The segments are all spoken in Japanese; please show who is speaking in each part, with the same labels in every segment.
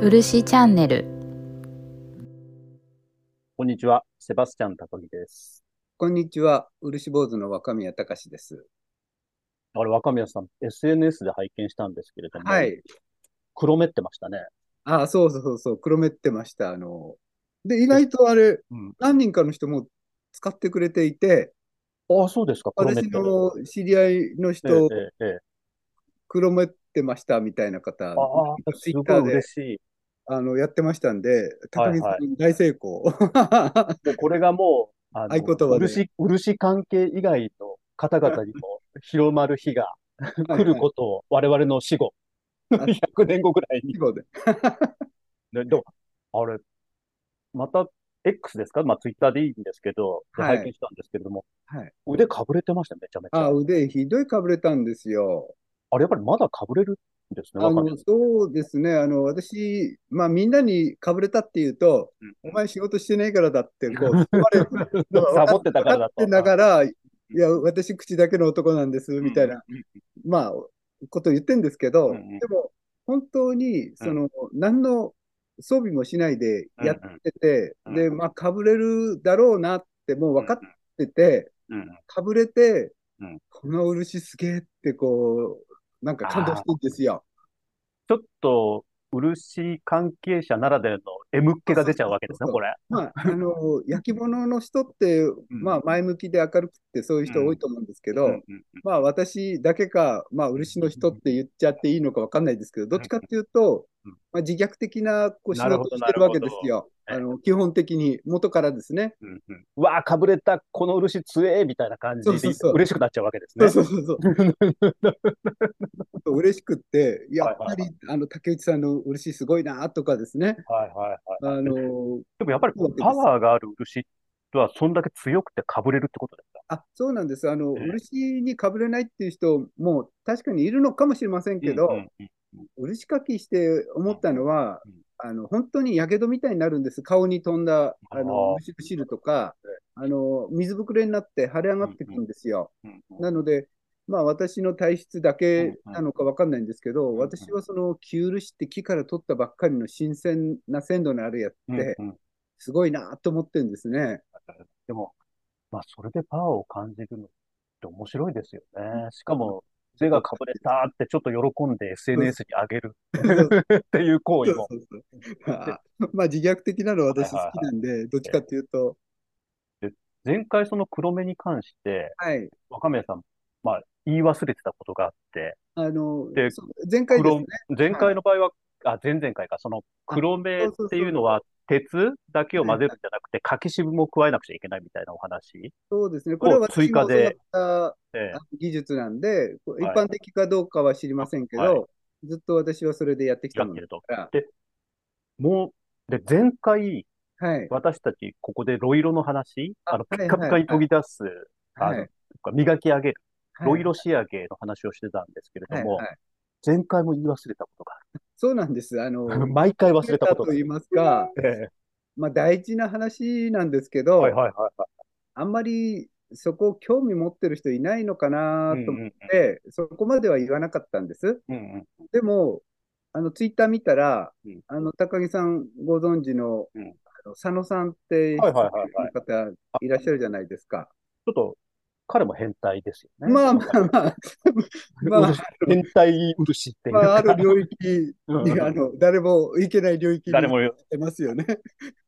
Speaker 1: 漆チャンネル
Speaker 2: こんにちは、セバスチャン高木です。
Speaker 3: こんにちは。漆坊主の若宮隆です。
Speaker 2: あれ、若宮さん、SNS で拝見したんですけれども、
Speaker 3: はい。
Speaker 2: 黒目ってましたね。
Speaker 3: あ、そうそうそう、黒目ってました。あの、で、意外とあれ、
Speaker 2: うん。
Speaker 3: 何人かの人も使ってくれていて、
Speaker 2: ああ、そうですか、
Speaker 3: 私
Speaker 2: て。
Speaker 3: の知り合いの
Speaker 2: え
Speaker 3: 人、
Speaker 2: えええええ
Speaker 3: 黒目ってましたみたいな方、
Speaker 2: ああ、すごい
Speaker 3: ツイッターで
Speaker 2: 嬉しい。
Speaker 3: あのやってましたんで、高木さ
Speaker 2: はい
Speaker 3: ん大成功。
Speaker 2: でこれがもう、あの、
Speaker 3: 合言葉で
Speaker 2: 漆、漆関係以外の方々にも 広まる日が来ることを、我々の死後、100年後ぐらいに
Speaker 3: で。
Speaker 2: ね、でも、あれ、また X ですか？まあ、ツイッターでいいんですけど、で
Speaker 3: はい
Speaker 2: 拝見したんですけれども、
Speaker 3: はい。
Speaker 2: 腕かぶれてました、めちゃめちゃ。
Speaker 3: あ、腕ひどいかぶれたんですよ。
Speaker 2: あれ、やっぱりまだかぶれるんですね、
Speaker 3: あの、そうですね。あの、私、まあみんなにかぶれたっていうと、お前仕事してないからだって、こう、
Speaker 2: サボってたからだ
Speaker 3: ってながら、いや、私、口だけの男なんです、みたいな、まあ、ことを言ってんですけど、
Speaker 2: うんうん。
Speaker 3: でも、本当に、その、何の装備もしないでやってて、
Speaker 2: うんうん。
Speaker 3: で、まあ、かぶれるだろうなって、もう分かってて、
Speaker 2: うんうん。
Speaker 3: かぶれて
Speaker 2: うん、
Speaker 3: この漆すげえって、こう、なんか感動してるんですよ。
Speaker 2: ちょっと、漆関係者ならではの M っ気が出ちゃうわけですね、これ。
Speaker 3: まあ、あの、焼き物の人って、まあ、前向きで明るくって、そういう人多いと思うんですけど、まあ私だけか、まあ漆の人って言っちゃっていいのかわかんないですけど、どっちかっていうと
Speaker 2: うん、
Speaker 3: まあ、自虐的なこう仕事をしてるわけですよ。あの基本的に元からですね。
Speaker 2: うんうんうわあ、かぶれた、この漆強えみたいな感じで
Speaker 3: そう
Speaker 2: 嬉しくなっちゃうわけですね。
Speaker 3: そうそうそうそう。嬉しくって、やっぱ
Speaker 2: はい
Speaker 3: りあの竹内さんの漆すごいなとかですね。
Speaker 2: はいはいはい。
Speaker 3: あの
Speaker 2: でもやっぱりパワーがある漆はそんだけ強くてかぶれるってことですか？
Speaker 3: あそうなんです。あの
Speaker 2: ええ
Speaker 3: 漆にかぶれないっていう人も確かにいるのかもしれませんけど、
Speaker 2: うんうんうん
Speaker 3: 漆かきして思ったのは、
Speaker 2: うん。
Speaker 3: あの本当にやけどみたいになるんです、顔に飛んだあの汁とか、あの水ぶくれになって腫れ上がってくるんですよ。なので、まあ、私の体質だけなのか分かんないんですけど、私はその旧漆って木から取ったばっかりの新鮮な鮮度のあるやつって、すごいなと思ってるんですね。
Speaker 2: でも、まあ、それでパワーを感じるのって面白いですよね。しかも、腕がかぶれたってちょっと喜んで SNS に上げる っていう行為も。
Speaker 3: そうそうそう。まあまあ自虐的なのは私好きなんで、どっちかっていうと、
Speaker 2: 前回その黒目に関して、
Speaker 3: はい。
Speaker 2: 若宮さん、まあ、言い忘れてたことがあって、
Speaker 3: あの
Speaker 2: で
Speaker 3: 前回です
Speaker 2: 黒
Speaker 3: ね。、
Speaker 2: 前回の場合は、あ、前々回か、その黒目っていうのは、鉄だけを混ぜるんじゃなくて、柿渋も加えなくちゃいけないみたいなお話？
Speaker 3: そうですね。これは
Speaker 2: を追加で
Speaker 3: 技術なんで、一
Speaker 2: はい
Speaker 3: 般的かどうかは知りませんけど、
Speaker 2: は
Speaker 3: ずっと私はそれでやってきたもの
Speaker 2: やってると。
Speaker 3: だから、
Speaker 2: もう、で、前回、
Speaker 3: はい。
Speaker 2: 私たちここでロイロの話、
Speaker 3: あ
Speaker 2: あの、
Speaker 3: はい
Speaker 2: ピッカピカに研ぎ出す。磨き上げる、
Speaker 3: はい
Speaker 2: ロイロ仕上げの話をしてたんですけれども、
Speaker 3: はいはい
Speaker 2: 前回も言い忘れたことが
Speaker 3: そうなんです。あの、
Speaker 2: ある。毎回忘れたことが
Speaker 3: と言いますか、
Speaker 2: ええ
Speaker 3: まあ大事な話なんですけど、
Speaker 2: はいはいはいはい。
Speaker 3: あんまりそこ興味持ってる人いないのかなと思っ
Speaker 2: うん
Speaker 3: て、そこまでは言わなかったんです。
Speaker 2: うんうん
Speaker 3: でも、あのツイッター見たら、
Speaker 2: うん
Speaker 3: あの高木さんご存知の,、
Speaker 2: うん
Speaker 3: あの佐野さんって
Speaker 2: はいはいはいはい
Speaker 3: 方いらっしゃるじゃないですか。
Speaker 2: ちょっと、彼も変態ですよね。
Speaker 3: まあまあまあ、まあ、
Speaker 2: 変態漆っていう
Speaker 3: まあ、あ
Speaker 2: か、
Speaker 3: る領域
Speaker 2: うん
Speaker 3: に、あの誰も行けない領域に
Speaker 2: 誰も、
Speaker 3: いますよね。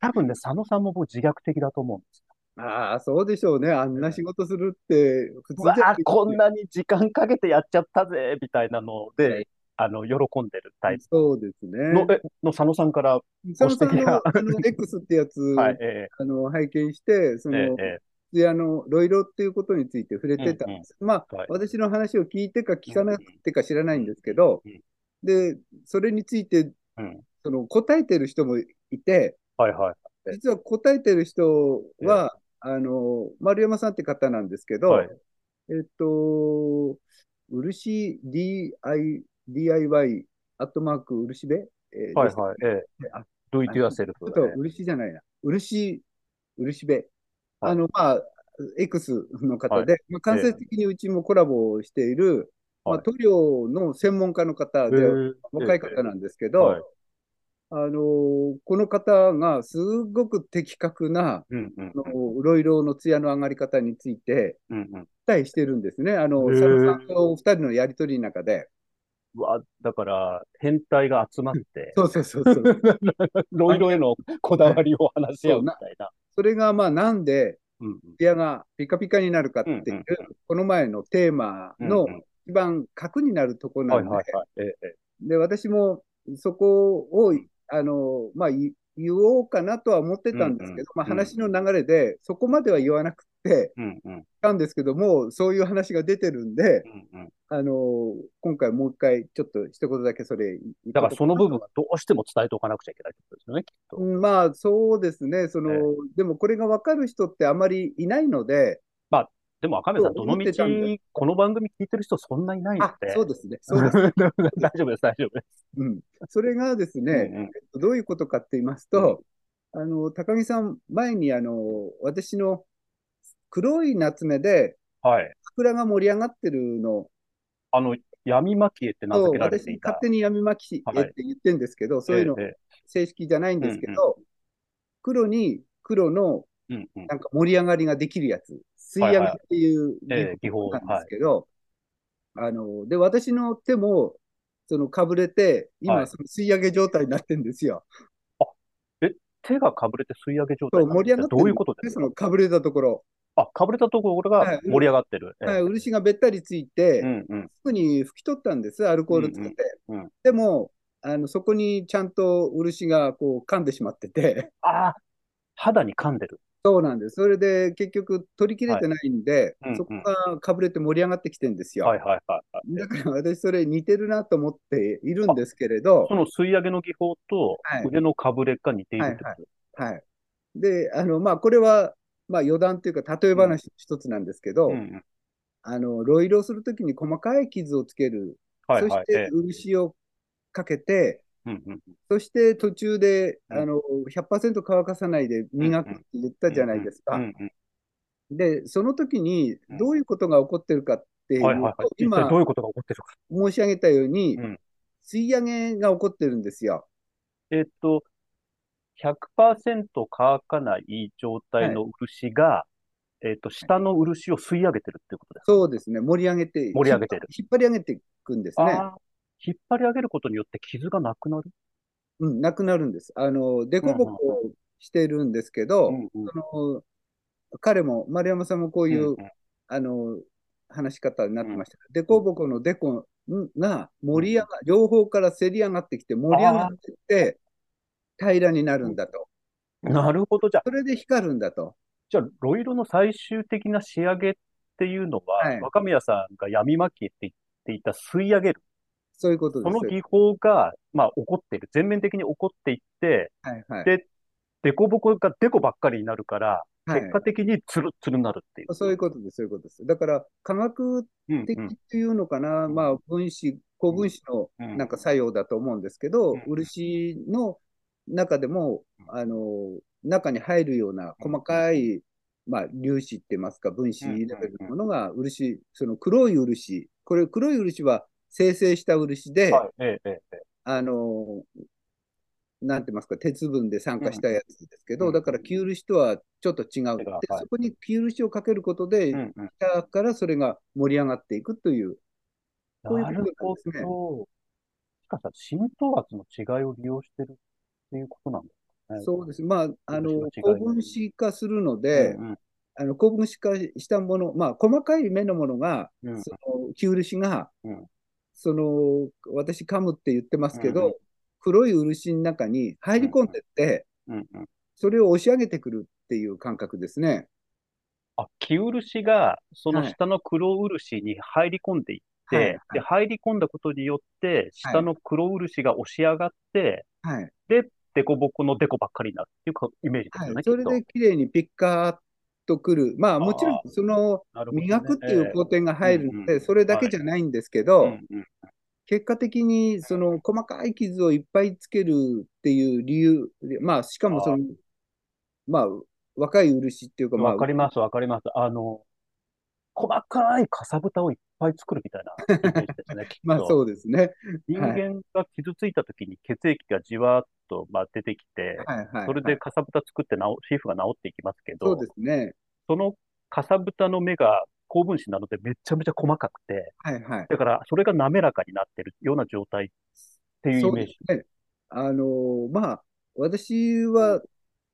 Speaker 2: 多分ね、佐野さんも僕自虐的だと思うんですよ。
Speaker 3: ああ、そうでしょうね。あんな仕事するって普通じゃない、
Speaker 2: こんなに時間かけてやっちゃったぜ、みたいなの
Speaker 3: は
Speaker 2: で
Speaker 3: い、
Speaker 2: あの、喜んでるタイプ
Speaker 3: そうですね。
Speaker 2: の、え、の佐野さんから、
Speaker 3: 佐野さんのあの X ってやつ、
Speaker 2: はい、え
Speaker 3: あの拝見して、その、
Speaker 2: えええ
Speaker 3: であのロイロっていうことについて触れてたんです。まあ、
Speaker 2: はい
Speaker 3: 私の話を聞いてか聞かなくてか知らないんですけど、
Speaker 2: うん
Speaker 3: で、それについて
Speaker 2: うん。
Speaker 3: その答えてる人もいて、
Speaker 2: はいはい。
Speaker 3: 実は答えてる人は、あの丸山さんって方なんですけど、
Speaker 2: はい
Speaker 3: えっと、漆 DI DIY アットマーク漆部、えー
Speaker 2: はいはい。ええ。
Speaker 3: あ
Speaker 2: do it yourself
Speaker 3: ちょっと漆じゃないな。漆、漆部。
Speaker 2: はい
Speaker 3: あの、まあ、X の方で、まあ、間接的にうちもコラボをしている、まあ、
Speaker 2: はい
Speaker 3: 塗料の専門家の方で、若い方なんですけど、
Speaker 2: はい
Speaker 3: あのこの方がすごく的確な、
Speaker 2: うんうん
Speaker 3: あのロイロの艶の上がり方について。期待してるんですね。あの、佐野さんとお二人のやりとりの中で。
Speaker 2: うわ、だから、変態が集まって、
Speaker 3: そうそうそうそう。
Speaker 2: ロイロへのこだわりを話し合うみたいな。
Speaker 3: それが、まあ、なんで、
Speaker 2: うんうん。
Speaker 3: 艶がピカピカになるかっていう、
Speaker 2: うんうん
Speaker 3: この前のテーマの一番核になるところな
Speaker 2: はい
Speaker 3: ので、で、私もそこを、あの、まあ、い言おうかなとは思ってたんですけど、
Speaker 2: うんうん。
Speaker 3: まあ、話の流れで、そこまでは言わなくて、
Speaker 2: うんうん
Speaker 3: たんですけども、そういう話が出てるんで、
Speaker 2: うんうん。
Speaker 3: あの、今回もう一回、ちょっと一言だけそれ
Speaker 2: だからその部分はどうしても伝えておかなくちゃいけないってことですよね、きっと。
Speaker 3: うんまあ、そうですね。その、
Speaker 2: ええ
Speaker 3: でもこれが分かる人ってあまりいないので、
Speaker 2: でも赤目さん、どの道、この番組聞いてる人そんないないの
Speaker 3: あ、
Speaker 2: で。
Speaker 3: そうですね。そうです。
Speaker 2: 大丈夫です、大丈夫です。
Speaker 3: うん。それがですね、
Speaker 2: うんうん
Speaker 3: どういうことかって言いますと、あの、高木さん、前にあの、私の黒い夏目で
Speaker 2: はい。
Speaker 3: 桜が盛り上がってるの。
Speaker 2: あの、闇蒔絵って名
Speaker 3: と、
Speaker 2: 付けられて
Speaker 3: 私
Speaker 2: いた。
Speaker 3: 勝手に闇巻き絵って言ってるんですけど、そういうの
Speaker 2: ええ
Speaker 3: 正式じゃないんですけど、黒に黒の
Speaker 2: ええうんうん。
Speaker 3: なんか盛り上がりができるやつ、吸い上げっていう
Speaker 2: ええ
Speaker 3: 技法なんですけど、あの、で、私の手も、そのかぶれて、
Speaker 2: はい。
Speaker 3: 今、その吸い上げ状態になってるんですよ。
Speaker 2: 手がかぶれて吸い上げ状態
Speaker 3: そう、盛り上がってる
Speaker 2: どういうことですか？
Speaker 3: そのかぶれたところ。
Speaker 2: あ、かぶれたところが盛り上がってる。ええ
Speaker 3: はい、漆がべったりついて、
Speaker 2: うんうん。
Speaker 3: すぐに拭き取ったんです、アルコールつけて。
Speaker 2: うんうんうん
Speaker 3: でも、あのそこにちゃんと漆がこう噛んでしまってて、
Speaker 2: ああ、肌に噛んでる。
Speaker 3: そうなんです。それで結局取り切れてないんで、
Speaker 2: はいうんうん
Speaker 3: そこがかぶれて盛り上がってきてるんですよ。
Speaker 2: はいはいはいはい。
Speaker 3: だから私、それ似てるなと思っているんですけれど
Speaker 2: そ、の吸い上げの技法と
Speaker 3: はい
Speaker 2: 腕のかぶれが似ているってこと？
Speaker 3: はい。で、あの、まあ、これは、まあ、余談というか、例え話の一つなんですけど、
Speaker 2: うんうん
Speaker 3: あの、ロイロするときに細かい傷をつける。
Speaker 2: はいはい。
Speaker 3: そして
Speaker 2: ええ、
Speaker 3: 漆をかけて、
Speaker 2: うんうん
Speaker 3: そして途中で、
Speaker 2: うん
Speaker 3: あの、100%乾かさないで磨くって言ったじゃないですか。
Speaker 2: うんうん
Speaker 3: で、その時に
Speaker 2: うん
Speaker 3: どういうことが起こってるかっていうと、
Speaker 2: はいはいはい。一体
Speaker 3: 今
Speaker 2: どういうことが起こってるか。
Speaker 3: 申し上げたように、
Speaker 2: うん
Speaker 3: 吸い上げが起こってるんですよ。
Speaker 2: えっと、100%乾かない状態の漆が、えっと、下の漆を吸い上げてるっていうことですか？
Speaker 3: そうですね、盛り上げて、
Speaker 2: 盛り上げてる。
Speaker 3: 引っ張り上げていくんですね。
Speaker 2: 引っ張り上げることによって傷がなくなる？
Speaker 3: うん、なくなるんです。あの、凸凹してるんですけど、
Speaker 2: うんうん。
Speaker 3: その彼も、丸山さんもこういう、
Speaker 2: うんうん。
Speaker 3: あの、話し方になってました。凸凹のデコが盛り上が、両方からせり上がってきて、盛り上がってって、平らになるんだと。
Speaker 2: なるほど。じゃあ、
Speaker 3: それで光るんだと。
Speaker 2: じゃあ、ロイロの最終的な仕上げっていうのは、
Speaker 3: はい
Speaker 2: 若宮さんが闇巻きって言っていた吸い上げる。
Speaker 3: そういうことです。
Speaker 2: その技法が、まあ、起こっている。全面的に起こっていって、
Speaker 3: はいはい。
Speaker 2: で、デコボコがデコばっかりになるから、
Speaker 3: はい
Speaker 2: 結果的にツルッツルになるっていう。
Speaker 3: そういうことです、そういうことです。だから、科学的
Speaker 2: うんうん
Speaker 3: っていうのかな、まあ、分子、高分子の
Speaker 2: うん
Speaker 3: なんか作用だと思うんですけど、
Speaker 2: うん
Speaker 3: 漆の中でも、あの、中に入るような細かい、まあ、粒子って言いますか、分子レベルのものが漆、その黒い漆、これ黒い漆は生成した漆で。あの、なんて言いますか、鉄分で酸化したやつですけど、
Speaker 2: うん。
Speaker 3: だから旧漆とはちょっと違う。で
Speaker 2: はい。
Speaker 3: そこに旧漆をかけることで、下からそれが盛り上がっていくという、こういう
Speaker 2: な
Speaker 3: ことですね。
Speaker 2: しかし浸透圧の違いを利用してるっていうことなんですかね。
Speaker 3: そうです。まあ、あの、高分子化するので、
Speaker 2: うんうん。
Speaker 3: あの高分子化したもの、まあ、細かい目のものが、
Speaker 2: うん。
Speaker 3: その旧漆が、
Speaker 2: うん。
Speaker 3: その、私、噛むって言ってますけど、
Speaker 2: うんうん
Speaker 3: 黒い漆の中に入り込んでって、
Speaker 2: うんうん。
Speaker 3: それを押し上げてくるっていう感覚ですね。
Speaker 2: あ、木漆が、その
Speaker 3: はい。
Speaker 2: 下の黒漆に入り込んでいって、
Speaker 3: はい。はい。
Speaker 2: で、入り込んだことによって、下の黒漆が押し上がって、
Speaker 3: はい。
Speaker 2: で、デコボコのデコばっかりになるっていうかイメージですよね、
Speaker 3: はい、それで綺麗にピッカーっとくる。まあもちろんその磨くっていう工程が入るので、それだけじゃないんですけど、結果的にその細かい傷をいっぱいつけるっていう理由、まあしかもその、まあ若い漆っていうか、まあ
Speaker 2: わかります、わかります。あの、細かいかさぶたをいっぱい作るみたいなイメージですね、
Speaker 3: まあ
Speaker 2: と。
Speaker 3: そうですね。
Speaker 2: 人
Speaker 3: はい。
Speaker 2: 間が傷ついた時に血液がじわっと、まあ、出てきて、
Speaker 3: はいはい
Speaker 2: それ
Speaker 3: はい。
Speaker 2: でかさぶた作って治皮膚が治っていきますけ
Speaker 3: そうで
Speaker 2: ど、
Speaker 3: すね。
Speaker 2: そのかさぶたの目が高分子なのでめちゃめちゃ細かくて、
Speaker 3: はいはい。
Speaker 2: だからそれが滑らかになってるような状態っていうイメージ。
Speaker 3: ね。あのまあ、私
Speaker 2: うん、
Speaker 3: は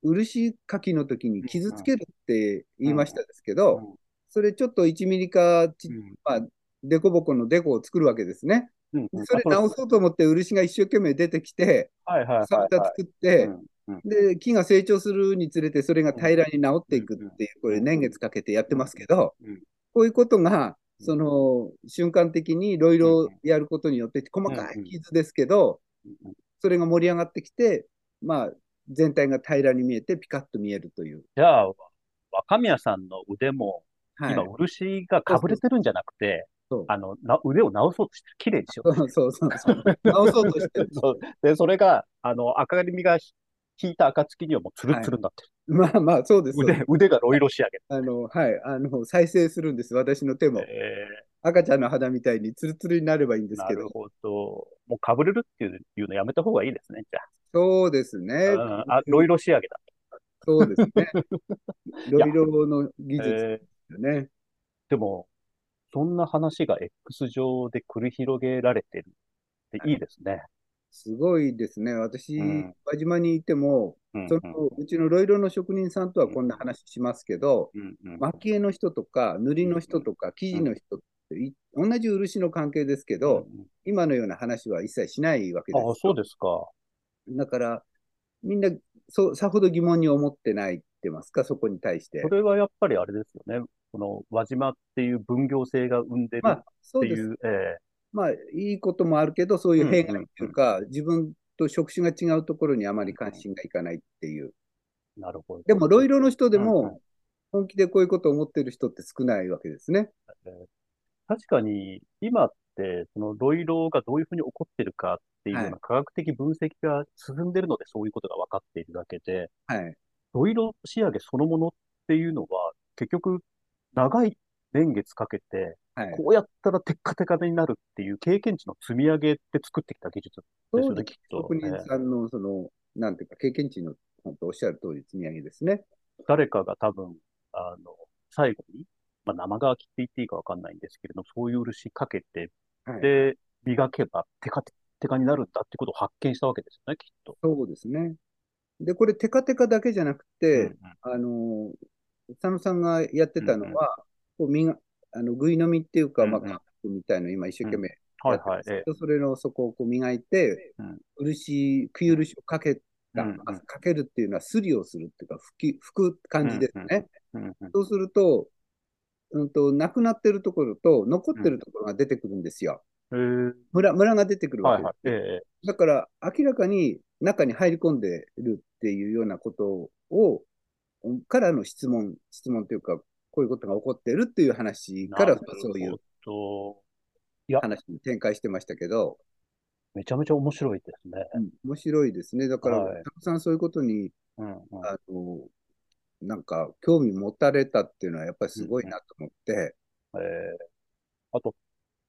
Speaker 3: 漆かきの時に傷つけるって言いましたですけど、それちょっと1ミリかち、
Speaker 2: うん
Speaker 3: まあ、デコボコのデコを作るわけですね。
Speaker 2: うんうん。
Speaker 3: それ
Speaker 2: あ
Speaker 3: 直そうと思って漆が一生懸命出てきて、
Speaker 2: はいはいはい
Speaker 3: サブタ
Speaker 2: は
Speaker 3: 作って、
Speaker 2: い。うんうん。
Speaker 3: で、木が成長するにつれてそれが平らに治っていくっていう、これ年月かけてやってますけど、
Speaker 2: うん
Speaker 3: こういうことが、
Speaker 2: うん
Speaker 3: その瞬間的にいろいろやることによって、細かい傷ですけど、
Speaker 2: うん。
Speaker 3: それが盛り上がってきて、まあ、全体が平らに見えて、ピカッと見えるという。
Speaker 2: じゃあ、若宮さんの腕も、
Speaker 3: はい。
Speaker 2: 今、漆がかぶれてるんじゃなくて、あの、な腕を直そうとしてる。綺麗にしようと
Speaker 3: そうそうそうそう。直そうとしてる
Speaker 2: る。そう。で、それが、あの、赤みが引いた暁にはもうツルツルになってる。
Speaker 3: まあまあ、そうです。
Speaker 2: 腕、腕がロイロ仕上げ。
Speaker 3: あの、はい。あの、再生するんです。私の手も。
Speaker 2: え
Speaker 3: 赤ちゃんの肌みたいにツルツルになればいいんで
Speaker 2: ー、
Speaker 3: すけど。
Speaker 2: なるほど。もうかぶれるっていういうのやめた方がいいですね、じ
Speaker 3: そうですね。
Speaker 2: ゃあ。うんあ、ロイロ仕上げだ。
Speaker 3: そうですね。ロイロの技術
Speaker 2: えー
Speaker 3: ですよね。
Speaker 2: でも、そんな話が X 上で繰り広げられてるっていいですね。
Speaker 3: すごいですね。私、
Speaker 2: うん
Speaker 3: 輪島にいても、
Speaker 2: うん
Speaker 3: そのうちのロイロの職人さんとはこんな話しますけど、蒔絵の人とか塗りの人とか生地の人ってい同じ漆の関係ですけど、今のような話は一切しないわけで
Speaker 2: あ、
Speaker 3: す。
Speaker 2: そうですか。
Speaker 3: だから、みんなそうさほど疑問に思ってないってますか、そこに対して
Speaker 2: そ。れはやっぱりあれですよね。この輪島っていう分業性が生んでるっ
Speaker 3: まあ、そうです。
Speaker 2: ていう、え
Speaker 3: まあ、いいこともあるけど、そういう弊害っていうか、自分と職種が違うところにあまり関心がいかないっていう。
Speaker 2: えなるほど。
Speaker 3: でも、ロイロの人でも、本気でこういうことを思ってる人って少ないわけですね。
Speaker 2: 確かに、今って、そのロイロがどういうふうに起こってるかっていうよう
Speaker 3: は
Speaker 2: な科学的分析が進んでるので、そういうことが分かっているだけで、
Speaker 3: はい。
Speaker 2: ロイロ仕上げそのものっていうのは、結局、長い年月かけて、
Speaker 3: はい。
Speaker 2: こうやったらテッカテカになるっていう経験値の積み上げって作ってきた技術ですよね、きっと。
Speaker 3: 職人さんの、その、なんていうか、経験値の、本当おっしゃる通り積み上げですね。
Speaker 2: 誰かが多分、あの、最後に、まあ、生乾きって言っていいかわかんないんですけれども、そういう漆かけて、
Speaker 3: はい。
Speaker 2: で、磨けばテカテカになるんだってことを発見したわけですよね、きっと。
Speaker 3: そうですね。で、これ、テカテカだけじゃなくて、
Speaker 2: うん
Speaker 3: あの、佐野さんがやってたのは、こう、みが、あの、ぐい飲みっていうか、まあ、カップみたいの今一生懸命
Speaker 2: はいはい。
Speaker 3: それの底をこう磨いて
Speaker 2: うん、
Speaker 3: 漆、食い漆をかけた、かけるっていうのは、すりをするっていうか、拭き、拭く感じですね。そうすると、うんと、なくなってるところと、残ってるところが出てくるんですよ。
Speaker 2: えー
Speaker 3: ムラ、ムラが出てくるわ
Speaker 2: はい
Speaker 3: けです。
Speaker 2: はい。ええ。
Speaker 3: だから、明らかに中に入り込んでるっていうようなことを、うんからの質問、質問というか、こういうことが起こってるっていう話から、そういう。話に展開してましたけど、
Speaker 2: めちゃめちゃ面白いですね。
Speaker 3: うん面白いですね。だから、
Speaker 2: はい
Speaker 3: たくさんそういうことに、
Speaker 2: うんうん
Speaker 3: あの、なんか、興味持たれたっていうのは、やっぱりすごいなと思って、
Speaker 2: ええあと、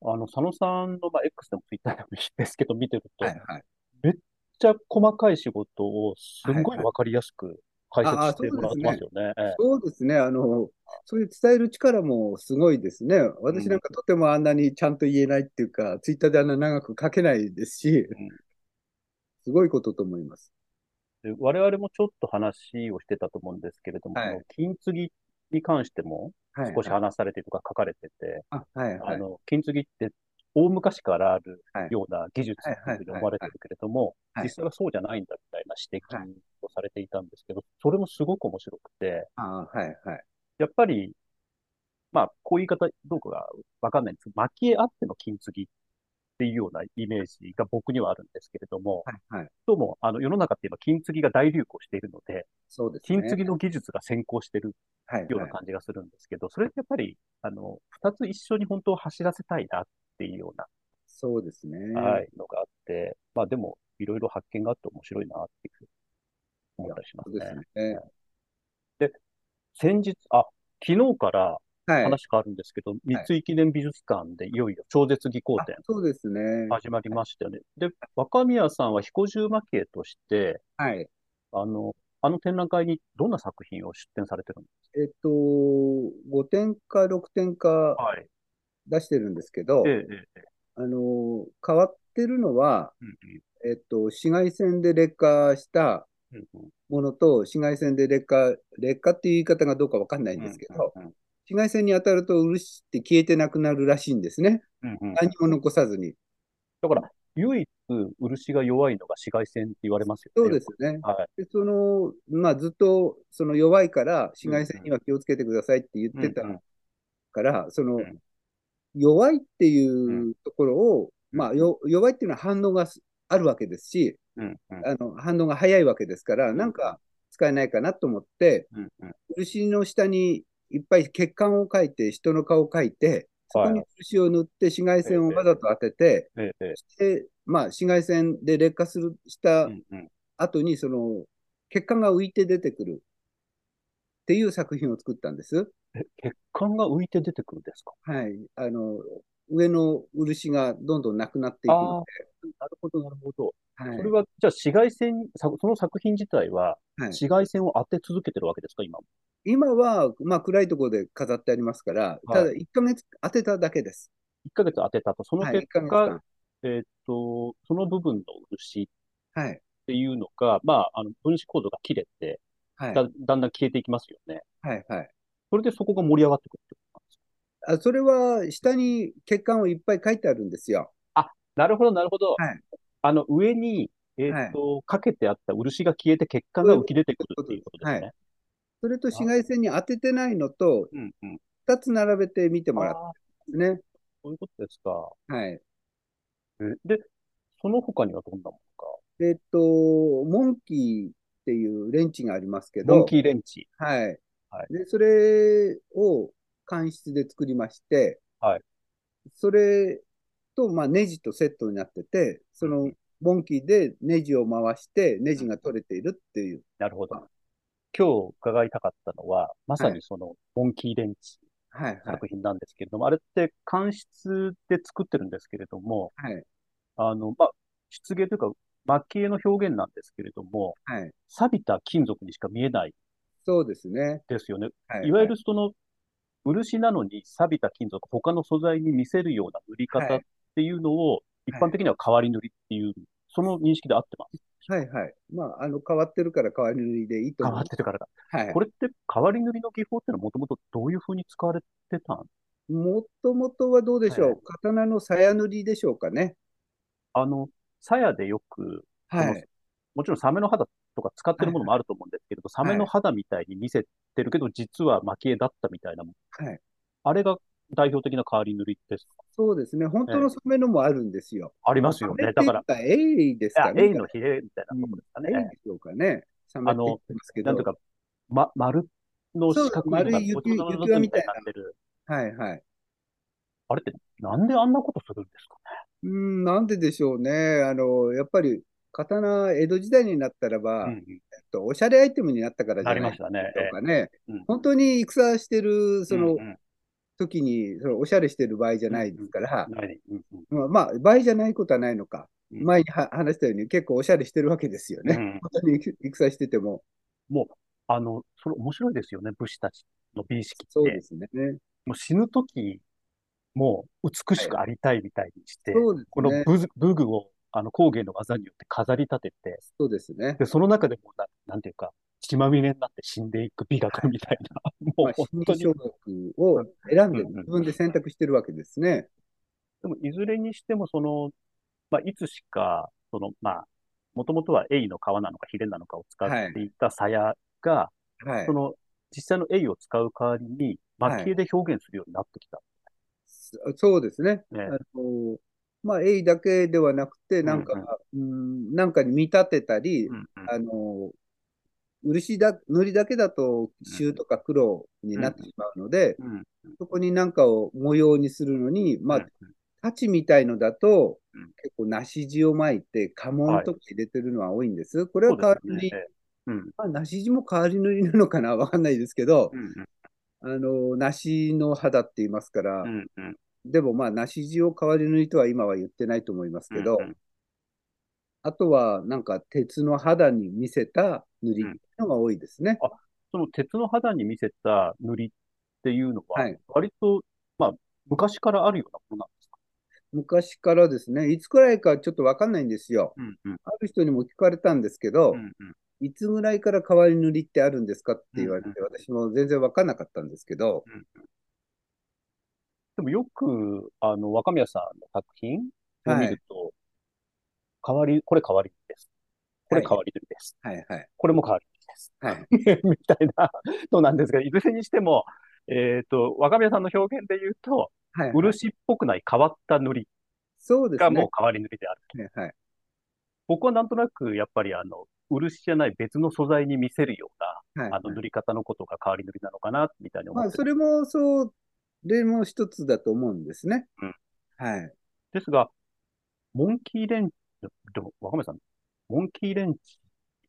Speaker 2: あの、佐野さんの、まあ、X でも Twitter でもいいですけど、見てると、
Speaker 3: はいはい。
Speaker 2: めっちゃ細かい仕事をすんごいわかりやすく解説してもらってますよね。ええ
Speaker 3: そうですね。あの、そういう伝える力もすごいですね。私なんかとてもあんなにちゃんと言えないっていうか、ツイッターであんな長く書けないですし、
Speaker 2: うん
Speaker 3: すごいことと思います。
Speaker 2: で我々もちょっと話をしてたと思うんですけれども、
Speaker 3: はい
Speaker 2: 金継ぎに関しても
Speaker 3: はい、
Speaker 2: 少し話されてとか書かれてて、
Speaker 3: あ、はいはい。
Speaker 2: あの、金継ぎって大昔からある
Speaker 3: はい
Speaker 2: ような技術と思われてるけれども、
Speaker 3: はい
Speaker 2: 実際はそうじゃないんだみたいな指摘
Speaker 3: はい
Speaker 2: をされていたんですけど、それもすごく面白くて、
Speaker 3: あはいはい。
Speaker 2: やっぱり、まあ、こういう言い方どうかがわかんないんですけど、蒔絵あっての金継ぎっていうようなイメージが僕にはあるんですけれども、
Speaker 3: はいはい。
Speaker 2: どうも、あの、世の中って今金継ぎが大流行しているので、
Speaker 3: そうですね。
Speaker 2: 金継ぎの技術が先行してる
Speaker 3: はいはい
Speaker 2: ような感じがするんですけど、それってやっぱり、あの、二つ一緒に本当は走らせたいなっていうような、
Speaker 3: そうですね。
Speaker 2: はい、のがあって、まあでも、いろいろ発見があって面白いなっていうふうに思ったりします
Speaker 3: そうです
Speaker 2: ね。
Speaker 3: ね。
Speaker 2: 先日、あ、昨日から
Speaker 3: はい。
Speaker 2: 話変わるんですけど、三井記念美術館でいよいよ超絶技巧
Speaker 3: あ
Speaker 2: 展
Speaker 3: そうですね。
Speaker 2: 始まりましたよね。で、若宮さんは彦十蒔絵として、
Speaker 3: はい。
Speaker 2: あの、あの展覧会にどんな作品を出展されてるんです
Speaker 3: えっと、5点か6点か
Speaker 2: かはい。
Speaker 3: 出してるんですけど
Speaker 2: え、
Speaker 3: あの、変わってるのは、
Speaker 2: うん
Speaker 3: えっと、紫外線で劣化した
Speaker 2: うん、うんうん
Speaker 3: ものと、紫外線で劣化、劣化っていう言い方がどうかわかんないんですけど、
Speaker 2: うんうん
Speaker 3: 紫外線に当たると漆って消えてなくなるらしいんですね。
Speaker 2: うんうん
Speaker 3: 何も残さずに。
Speaker 2: だから、唯一漆が弱いのが紫外線って言われますよね。
Speaker 3: そうですよね。
Speaker 2: はい。
Speaker 3: でその、まあ、ずっとその弱いから紫外線には気をつけてくださいって言ってた
Speaker 2: うんうん
Speaker 3: から、その
Speaker 2: うん
Speaker 3: 弱いっていうところを、
Speaker 2: うん。
Speaker 3: まあ、よ弱いっていうのは反応があるわけですし、
Speaker 2: うんうん。
Speaker 3: あの反応が早いわけですから、
Speaker 2: うん。
Speaker 3: なんか使えないかなと思って、
Speaker 2: うんうん。
Speaker 3: 漆の下にいっぱい血管を描いて、人の顔を描いて、そこに漆を塗って紫外線をわざと当てて、
Speaker 2: ええ、え
Speaker 3: でまあ、紫外線で劣化するし
Speaker 2: え
Speaker 3: た後に、その血管が浮いて出てくるっていう作品を作ったんです。
Speaker 2: え血管が浮いて出てくるんですか？
Speaker 3: はい。あの、上の漆がどんどんなくなっていくの
Speaker 2: なるほど、なるほど。
Speaker 3: で、はい
Speaker 2: それは、じゃあ紫外線、さその作品自体は
Speaker 3: はい
Speaker 2: 紫外線を当て続けてるわけですか、今も。
Speaker 3: 今は、まあ、暗いところで飾ってありますから、ただ1ヶ月当てただけです。
Speaker 2: 1ヶ月当てたと、その
Speaker 3: はい、
Speaker 2: 結
Speaker 3: 1ヶ月
Speaker 2: 果、
Speaker 3: 間。
Speaker 2: えーっと、その部分の漆っ
Speaker 3: はい。
Speaker 2: ていうのが、まあ、あの分子コードが切れて、
Speaker 3: はい。
Speaker 2: だだんだん消えていきますよね。
Speaker 3: はい。はい。
Speaker 2: それでそこが盛り上がってくるってことなんですか？
Speaker 3: あそれは、下に血管をいっぱい書いてあるんですよ。
Speaker 2: なるほど、なるほど。
Speaker 3: はい
Speaker 2: あの、上に、えーっと、かけてあった漆が消えて血管が浮き出てくるっていうことですね。
Speaker 3: それと紫外線に当ててないのと、
Speaker 2: うんうん。
Speaker 3: 2つ並べて見てもらっ
Speaker 2: ああ、
Speaker 3: てですね。
Speaker 2: そういうことですか。
Speaker 3: はい。
Speaker 2: えで、その他にはどんなものか？
Speaker 3: えっと、モンキーっていうレンチがありますけど、
Speaker 2: モンキーレンチ。
Speaker 3: はい。
Speaker 2: はい
Speaker 3: で、それを間質で作りまして、
Speaker 2: はい
Speaker 3: それと、まあ、ネジとセットになってて、そのモンキーでネジを回して、ネジが取れているっていう。
Speaker 2: なるほど。今日伺いたかったのは、まさにその、モンキーレンチ
Speaker 3: はいはい。
Speaker 2: 作品なんですけれども、あれって間質で作ってるんですけれども、
Speaker 3: はい。
Speaker 2: あの、まあ、漆芸というか、蒔絵の表現なんですけれども、
Speaker 3: はい。
Speaker 2: 錆びた金属にしか見えない
Speaker 3: そうですね。
Speaker 2: ですよね。
Speaker 3: はい。
Speaker 2: いわゆるその、漆なのに錆びた金属、他の素材に見せるような塗り方
Speaker 3: はい
Speaker 2: っていうのを、一般的には変わり塗りっていう、その認識で合ってます。
Speaker 3: はいはい。まあ、あの、変わってるから変わり塗りでいいと
Speaker 2: 変。わってるからだ。
Speaker 3: はい
Speaker 2: こ。れって変わり塗りの技法ってのはもともとどういうふうに使われてたん？
Speaker 3: もともとはどうでしょう、
Speaker 2: はい
Speaker 3: 刀の鞘塗りでしょうかね？
Speaker 2: あの、鞘でよく、
Speaker 3: はい。
Speaker 2: もちろんサメの肌とか使ってるものもあると思うんですけれど、サメの肌みたいに見せてるけど、実は蒔絵だったみたいなもん。
Speaker 3: はい。
Speaker 2: あれが代表的な変わり塗りですか？
Speaker 3: そうですね。本当のサメのもあるんですよ。
Speaker 2: ありますよね。だから、
Speaker 3: エイですか
Speaker 2: あ
Speaker 3: ね。
Speaker 2: エイのヒレみたいなところですかね。
Speaker 3: エイでしょうかね。サメって言ってますけど。
Speaker 2: なんとか、ま、丸の四角い
Speaker 3: 丸い雪
Speaker 2: ごちそうのみたいになってる。
Speaker 3: はいはい。
Speaker 2: あれって、なんであんなことするんですか
Speaker 3: うーん、なんででしょうね。あの、やっぱり、刀、江戸時代になったらば、
Speaker 2: ね。
Speaker 3: えっと、おしゃれアイテムになったからじゃないでし
Speaker 2: なりましたね。
Speaker 3: ょうかね。
Speaker 2: ええうん
Speaker 3: 本当に戦してる、その
Speaker 2: うんうん
Speaker 3: 時に、そのおしゃれしてる場合じゃないですから、まあ、まあ、場合じゃないことはないのか。
Speaker 2: うん
Speaker 3: 前には話したように、結構おしゃれしてるわけですよね。
Speaker 2: うん
Speaker 3: 本当に戦してても。
Speaker 2: もう、あの、それ面白いですよね、武士たちの美意識って
Speaker 3: そうで。すね。
Speaker 2: もう死ぬとき、もう美しくありたいみたいにして、
Speaker 3: そうですね。
Speaker 2: この武具をあの工芸の技によって飾り立てて、
Speaker 3: そうですね。
Speaker 2: で、その中でもな、なんていうか、血まみれになって死んでいく美学みたいな、も
Speaker 3: まあ、
Speaker 2: う本当に
Speaker 3: 心理小学を選んで、自分で選択してるわけですね。
Speaker 2: でも、いずれにしても、その、まあ、いつしか、その、まあ、もともとはエイの皮なのかヒレなのかを使っていた鞘が、
Speaker 3: はい
Speaker 2: そ。の、実際のエイを使う代わりに、蒔絵で表現するようになってきた。
Speaker 3: そそうですね。
Speaker 2: ね
Speaker 3: あのまあ、エイだけではなくて、なんか、うんなんかに見立てたり、あの、漆だ、塗りだけだと朱とか黒になってしまうので、
Speaker 2: うん
Speaker 3: そこになんかを模様にするのに、まあ
Speaker 2: うん、
Speaker 3: 太刀みたいのだと
Speaker 2: うん、
Speaker 3: 結構梨地を巻いて家紋とか入れてるのは多いんです。これは代わり塗り、
Speaker 2: そうですね。ええ。うん。
Speaker 3: まあ、梨地も代わり塗りなのかなわかんないですけど、
Speaker 2: うんうん。
Speaker 3: あの、梨の肌って言いますから、
Speaker 2: うんうん。
Speaker 3: でもまあ、梨地を代わり塗りとは今は言ってないと思いますけど、
Speaker 2: うんうん
Speaker 3: あとはなんか鉄の肌に見せた塗りっていうのが多いですね。
Speaker 2: その鉄の肌に見せた塗りっていうのは
Speaker 3: はい、
Speaker 2: 割と、まあ、昔からあるようなものなんですか？
Speaker 3: 昔からですね、いつくらいかちょっとわかんないんですよ。
Speaker 2: うんうん。
Speaker 3: ある人にも聞かれたんですけど、
Speaker 2: うんうん。
Speaker 3: いつぐらいから代わり塗りってあるんですかって言われて、私も全然わかんなかったんですけど、
Speaker 2: でもよく、あの、若宮さんの作品を見ると、変わり、これ変わりです。これ
Speaker 3: はい
Speaker 2: 変わりです。
Speaker 3: はいはい。
Speaker 2: これも変わりです。
Speaker 3: はい。
Speaker 2: みたいなのなんですが、いずれにしても、えっと、若宮さんの表現で言うと、
Speaker 3: はい、
Speaker 2: 漆っぽくない変わった塗り
Speaker 3: そうですね
Speaker 2: がもう。変わり塗りであると。
Speaker 3: はいはい。
Speaker 2: 僕はなんとなく、やっぱりあの、漆じゃない別の素材に見せるような、
Speaker 3: はい
Speaker 2: あの塗り方のことが変わり塗りなのかな、みたいに思
Speaker 3: まあ、
Speaker 2: って
Speaker 3: それも、そう、例も一つだと思うんですね。
Speaker 2: うん
Speaker 3: はい。
Speaker 2: ですが、モンキーレンチ、でも、若宮さん、モンキーレンチ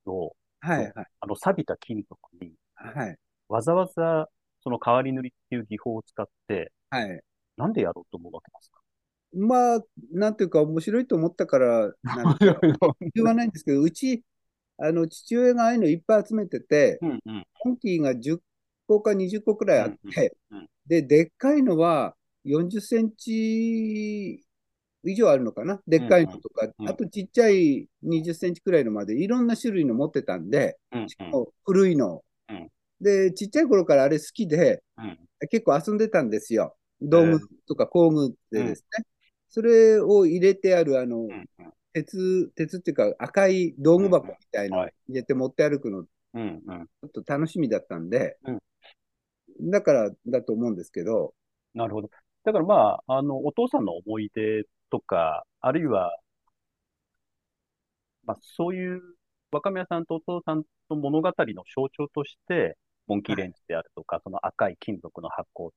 Speaker 2: を、
Speaker 3: はいはい。
Speaker 2: あの、錆びた金属に、
Speaker 3: はい。
Speaker 2: わざわざ、その変わり塗りっていう技法を使って、
Speaker 3: はい。
Speaker 2: なんでやろうと思うわけですか？
Speaker 3: まあ、なんていうか、面白いと思ったから、なんて 言わないんですけど、うち、あの、父親がああいうのいっぱい集めてて、
Speaker 2: うんうん。
Speaker 3: モンキーが10個か20個くらいあって、
Speaker 2: うんうんうん
Speaker 3: で、でっかいのは40センチ以上あるのかな？でっかいのとか、
Speaker 2: うん
Speaker 3: あとちっちゃい20センチくらいのまでいろんな種類の持ってたんで、
Speaker 2: うんうん。
Speaker 3: しかも古いの。
Speaker 2: うん。
Speaker 3: で、ちっちゃい頃からあれ好きで、
Speaker 2: うん。
Speaker 3: 結構遊んでたんですよ。道具とか工具でですね。それを入れてある、あの、
Speaker 2: うん
Speaker 3: 鉄、鉄っていうか赤い道具箱みたいのを
Speaker 2: うんはい。
Speaker 3: 入れて持って歩くの、ち
Speaker 2: うんうん。
Speaker 3: ょっと楽しみだったんで、
Speaker 2: うん
Speaker 3: だからだと思うんですけど、
Speaker 2: なるほど。だからまあ、あの、お父さんの思い出とか、あるいは、まあ、そういう若宮さんとお父さんの物語の象徴として、モンキーレンチであるとか、その赤い金属の発光っ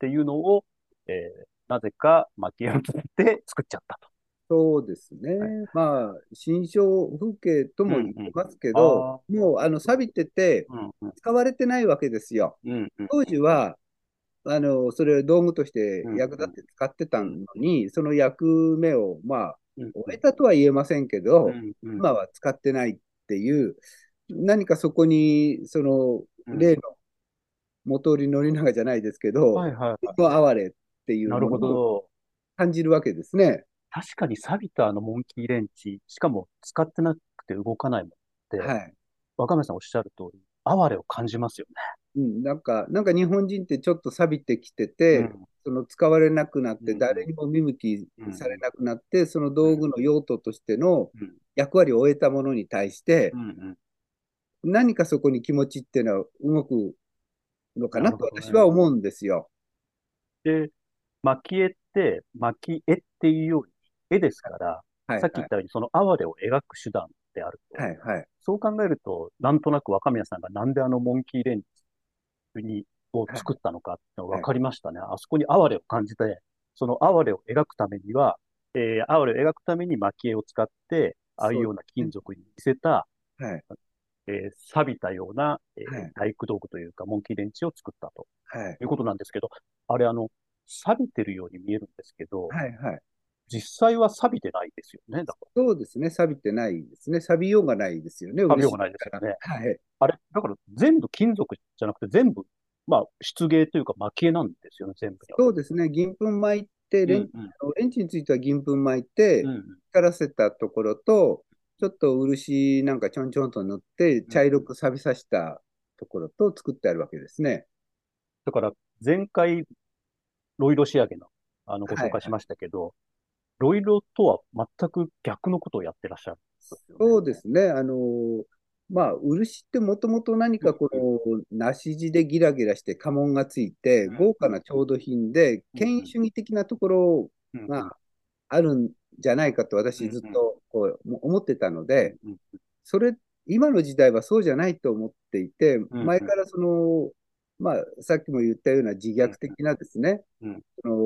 Speaker 2: ていうのを、えーなぜか蒔絵をつけて作っちゃったと。
Speaker 3: そうですね。
Speaker 2: はい
Speaker 3: まあ、新象風景とも言ってますけ
Speaker 2: うん
Speaker 3: ど、もう、あの、錆びてて
Speaker 2: うんうん
Speaker 3: 使われてないわけですよ。
Speaker 2: うんうん
Speaker 3: 当時は、あの、それを道具として役立って使ってたのに、その役目を、まあ、
Speaker 2: うん
Speaker 3: 終えたとは言えませんけど、
Speaker 2: うんうん
Speaker 3: 今は使ってないっていう、何かそこに、その、
Speaker 2: うん
Speaker 3: 例の元織宣長じゃないですけど、
Speaker 2: はいはいはい。
Speaker 3: の哀れっていうのを
Speaker 2: ど。
Speaker 3: 感じるわけですね。
Speaker 2: 確かに錆びたあのモンキーレンチ、しかも使ってなくて動かないもんって、
Speaker 3: はい。
Speaker 2: 若宮さんおっしゃる通り、哀れを感じますよ
Speaker 3: うん、なんか、なんか日本人ってちょっと錆びてきてて、
Speaker 2: ね。
Speaker 3: その使われなくなって、
Speaker 2: うん
Speaker 3: 誰にも見向き
Speaker 2: うん
Speaker 3: されなくなって、その道具の用途としての
Speaker 2: うん
Speaker 3: 役割を終えたものに対して
Speaker 2: う、んうん
Speaker 3: 何かそこに気持ちっていうのは動くのかなと私は思うんですよ。
Speaker 2: で、蒔絵って、蒔絵っていうように絵ですから、
Speaker 3: はい、
Speaker 2: さっき言ったようにその哀れを描く手段であると。
Speaker 3: はい、はい。
Speaker 2: そう考えると、なんとなく若宮さんがなんであのモンキーレンチにを作ったのかって分かりましたね。あそこに哀れを感じて、その哀れを描くためには、えー、哀れを描くために蒔絵を使って、ああいうような金属に見せた、
Speaker 3: はい、
Speaker 2: えー錆びたような、えー
Speaker 3: はい
Speaker 2: 大工道具というか、モンキーレンチを作ったと
Speaker 3: はい、
Speaker 2: いうことなんですけど、あれ、あの、錆びてるように見えるんですけど、
Speaker 3: はい、はい。
Speaker 2: 実際は錆びてないですよね。だか
Speaker 3: そうですね。錆びてないですね。錆びようがないですよね。
Speaker 2: 錆びようがないですよね
Speaker 3: はい。
Speaker 2: ら。あれ、だから全部金属じゃなくて全部、まあ、漆芸というか蒔絵なんですよね、全部。
Speaker 3: そうですね。銀粉巻いて、レン,、
Speaker 2: うんうん
Speaker 3: レンチについては銀粉巻いて、
Speaker 2: うんうん
Speaker 3: 光らせたところと、ちょっと漆なんかちょんちょんと塗って、茶色く錆びさせたところと作ってあるわけですね。
Speaker 2: だから、前回、ロイロ仕上げの、あの、ご紹
Speaker 3: はい
Speaker 2: 介しましたけど、ロイロとは全く逆のことをやってらっしゃるんですよね。
Speaker 3: そうですね。あの、まあ、漆ってもともと何かこの、梨地でギラギラして家紋がついて、
Speaker 2: うん。
Speaker 3: 豪華な調度品で、権威主義的なところがあるんじゃないかと私ずっとこう思ってたので、
Speaker 2: うん
Speaker 3: それ、今の時代はそうじゃないと思っていて、
Speaker 2: ん。
Speaker 3: 前からその、まあ、さっきも言ったような自虐的なですね、
Speaker 2: うん。
Speaker 3: その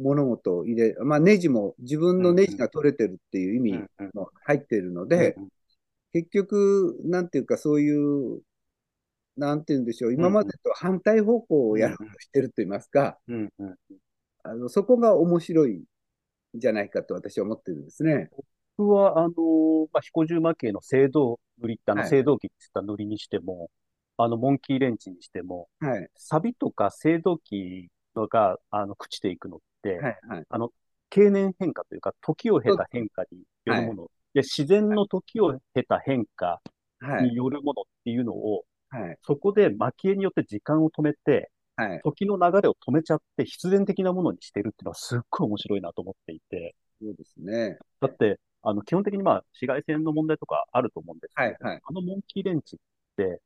Speaker 3: 物事を入れ、まあ、ネジも自分のネジが取れてるっていう意味も入っているので、
Speaker 2: うん
Speaker 3: 結局、なんていうか、そういうなんて言うんでしょう、今までと反対方向をやろうとしてると言いますか、
Speaker 2: うんうん。
Speaker 3: あのそこが面白いんじゃないかと私は思ってるんですね。
Speaker 2: 僕は、あの、まあ、彦十魔系の青銅塗りって、あの、
Speaker 3: はい。
Speaker 2: 青銅器って言った塗りにしても、あの、モンキーレンチにしても、
Speaker 3: はい、
Speaker 2: サビとか青銅器のが、あの、朽ちていくのって、
Speaker 3: はい、はい。
Speaker 2: あの、経年変化というか、時を経た変化によるもの、で自然の時を経た変化
Speaker 3: はい、
Speaker 2: によるものっていうのを、
Speaker 3: はい、
Speaker 2: そこで蒔絵によって時間を止めて、
Speaker 3: はい。
Speaker 2: 時の流れを止めちゃって必然的なものにしてるっていうのはすっごい面白いなと思っていて、
Speaker 3: そうですね。
Speaker 2: だって、あの、基本的にまあ、紫外線の問題とかあると思うんですけど、
Speaker 3: はいはい。
Speaker 2: あのモンキーレンチって、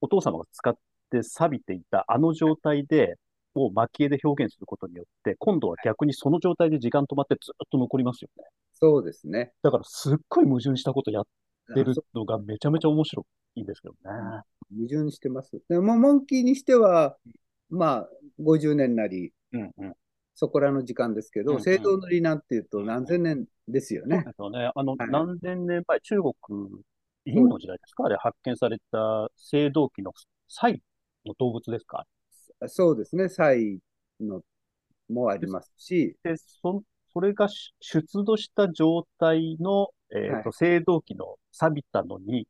Speaker 2: お父様が使って錆びていたあの状態で、を蒔絵で表現することによって、今度は逆にその状態で時間止まってずっと残りますよね。
Speaker 3: そうですね。
Speaker 2: だからすっごい矛盾したことやってるのがめちゃめちゃ面白いんですけどね。
Speaker 3: 矛盾してます。でも、モンキーにしては、まあ、50年なり、
Speaker 2: うんうん。
Speaker 3: そこらの時間ですけど、
Speaker 2: うんうん
Speaker 3: 青銅塗りなんていうと何千年ですよね
Speaker 2: そうで。すよね。あの、
Speaker 3: はい
Speaker 2: 何千年前、中国、殷の時代ですか？あれ発見された青銅器のサイの動物ですか？
Speaker 3: そうですね。サイのもありますし、
Speaker 2: で、そ、それがし出土した状態の、えっと、青銅器の錆びたのに、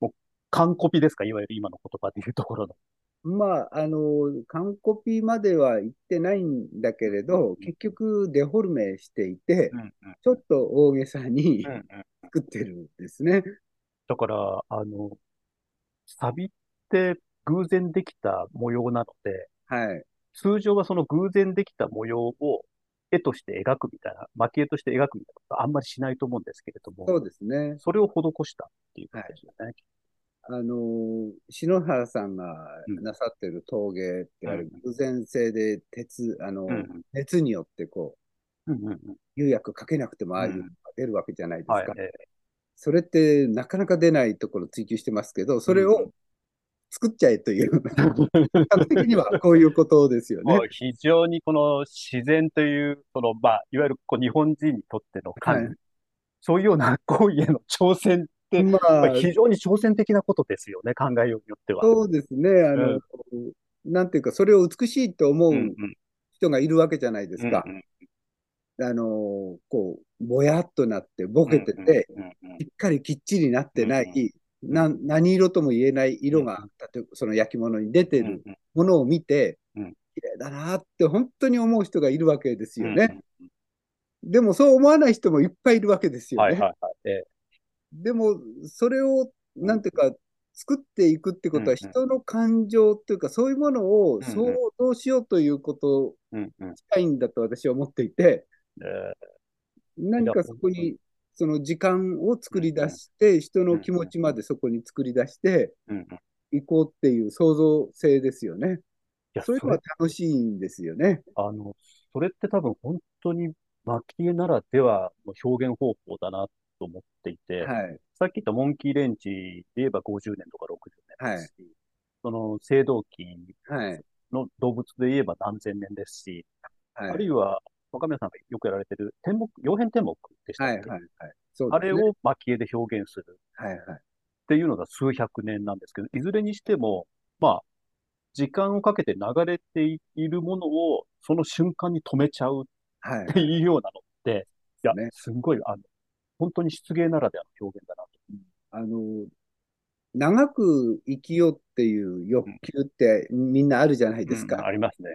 Speaker 2: もう、完コピですか？いわゆる今の言葉で言うところの。
Speaker 3: まあ、あの、完コピまでは言ってないんだけれど、結局デフォルメしていて、
Speaker 2: うんうん。
Speaker 3: ちょっと大げさに作ってるんですね。
Speaker 2: だから、あの、錆びって偶然できた模様なので、
Speaker 3: はい。
Speaker 2: 通常はその偶然できた模様を絵として描くみたいな、蒔絵として描くみたいなことはあんまりしないと思うんですけれども、
Speaker 3: そうですね。
Speaker 2: それを施したっていうことですよね。
Speaker 3: あの、篠原さんが
Speaker 2: うん
Speaker 3: なさってる陶芸って、あれ
Speaker 2: うん
Speaker 3: 偶然性で鉄、あの、
Speaker 2: うんうん
Speaker 3: 熱によってこう、
Speaker 2: うんうんうん
Speaker 3: 釉薬かけなくてもああいう
Speaker 2: うん
Speaker 3: のが出るわけじゃないですか。
Speaker 2: はい。え
Speaker 3: それってなかなか出ないところを追求してますけど、それ
Speaker 2: うん。う
Speaker 3: を作っちゃえという、
Speaker 2: ー
Speaker 3: 感覚的にはこういうことですよね。
Speaker 2: 非常にこの自然という、その、まあ、いわゆるこう日本人にとっての神、
Speaker 3: はい。
Speaker 2: そういうような行為への挑戦って、
Speaker 3: ま
Speaker 2: まあ
Speaker 3: あ、
Speaker 2: 非常に挑戦的なことですよね、考えようによっては。
Speaker 3: そうですね。あの、なんていうか、それを美しいと思
Speaker 2: うんう
Speaker 3: うん。人がいるわけじゃないですか。
Speaker 2: うん
Speaker 3: あの、こう、ぼやっとなって、ボケて
Speaker 2: うん
Speaker 3: て、しっかりきっちりなってな
Speaker 2: うん
Speaker 3: い、な何色とも言えない色が、例えばその焼き物に出てる
Speaker 2: うん
Speaker 3: ものを見て
Speaker 2: うん、
Speaker 3: 綺麗だなって本当に思う人がいるわけですよ
Speaker 2: うん
Speaker 3: ね。でもそう思わない人もいっぱいいるわけですよね。でも、それを、なんていうか、作っていくってことは、人の感情っていうか、そういうものを
Speaker 2: うん
Speaker 3: 想像しようということ近いんだと私は思っていて、
Speaker 2: え
Speaker 3: 何かそこに、その時間を作り出して、人の気持ちまでそこに作り出して
Speaker 2: えうんうん
Speaker 3: いこうっていう創造性ですよね。
Speaker 2: いや、
Speaker 3: そういうのは楽しいんですよね。
Speaker 2: あの、それって多分本当に蒔絵ならではの表現方法だなと思っていて、
Speaker 3: はい。
Speaker 2: さっき言ったモンキーレンチで言えば50年とか60年ですし、その青銅器
Speaker 3: はい。
Speaker 2: の動物で言えば何千年ですし、
Speaker 3: はい。
Speaker 2: あるいは若宮さんがよくやられてる天目、曜変天目でした
Speaker 3: はい。
Speaker 2: っけ、
Speaker 3: はい。はい。そう
Speaker 2: あ。れを蒔絵で表現する
Speaker 3: はい。はい。
Speaker 2: っていうのが数百年なんですけど、いずれにしても、まあ、時間をかけて流れているものをその瞬間に止めちゃう
Speaker 3: はい。
Speaker 2: っていうようなのって、いや
Speaker 3: ね、
Speaker 2: すんごい、あの、本当に漆芸ならではの表現だなと。
Speaker 3: あの、長く生きようっていう欲求ってみんなあるじゃないです
Speaker 2: うん
Speaker 3: か。
Speaker 2: ありますね。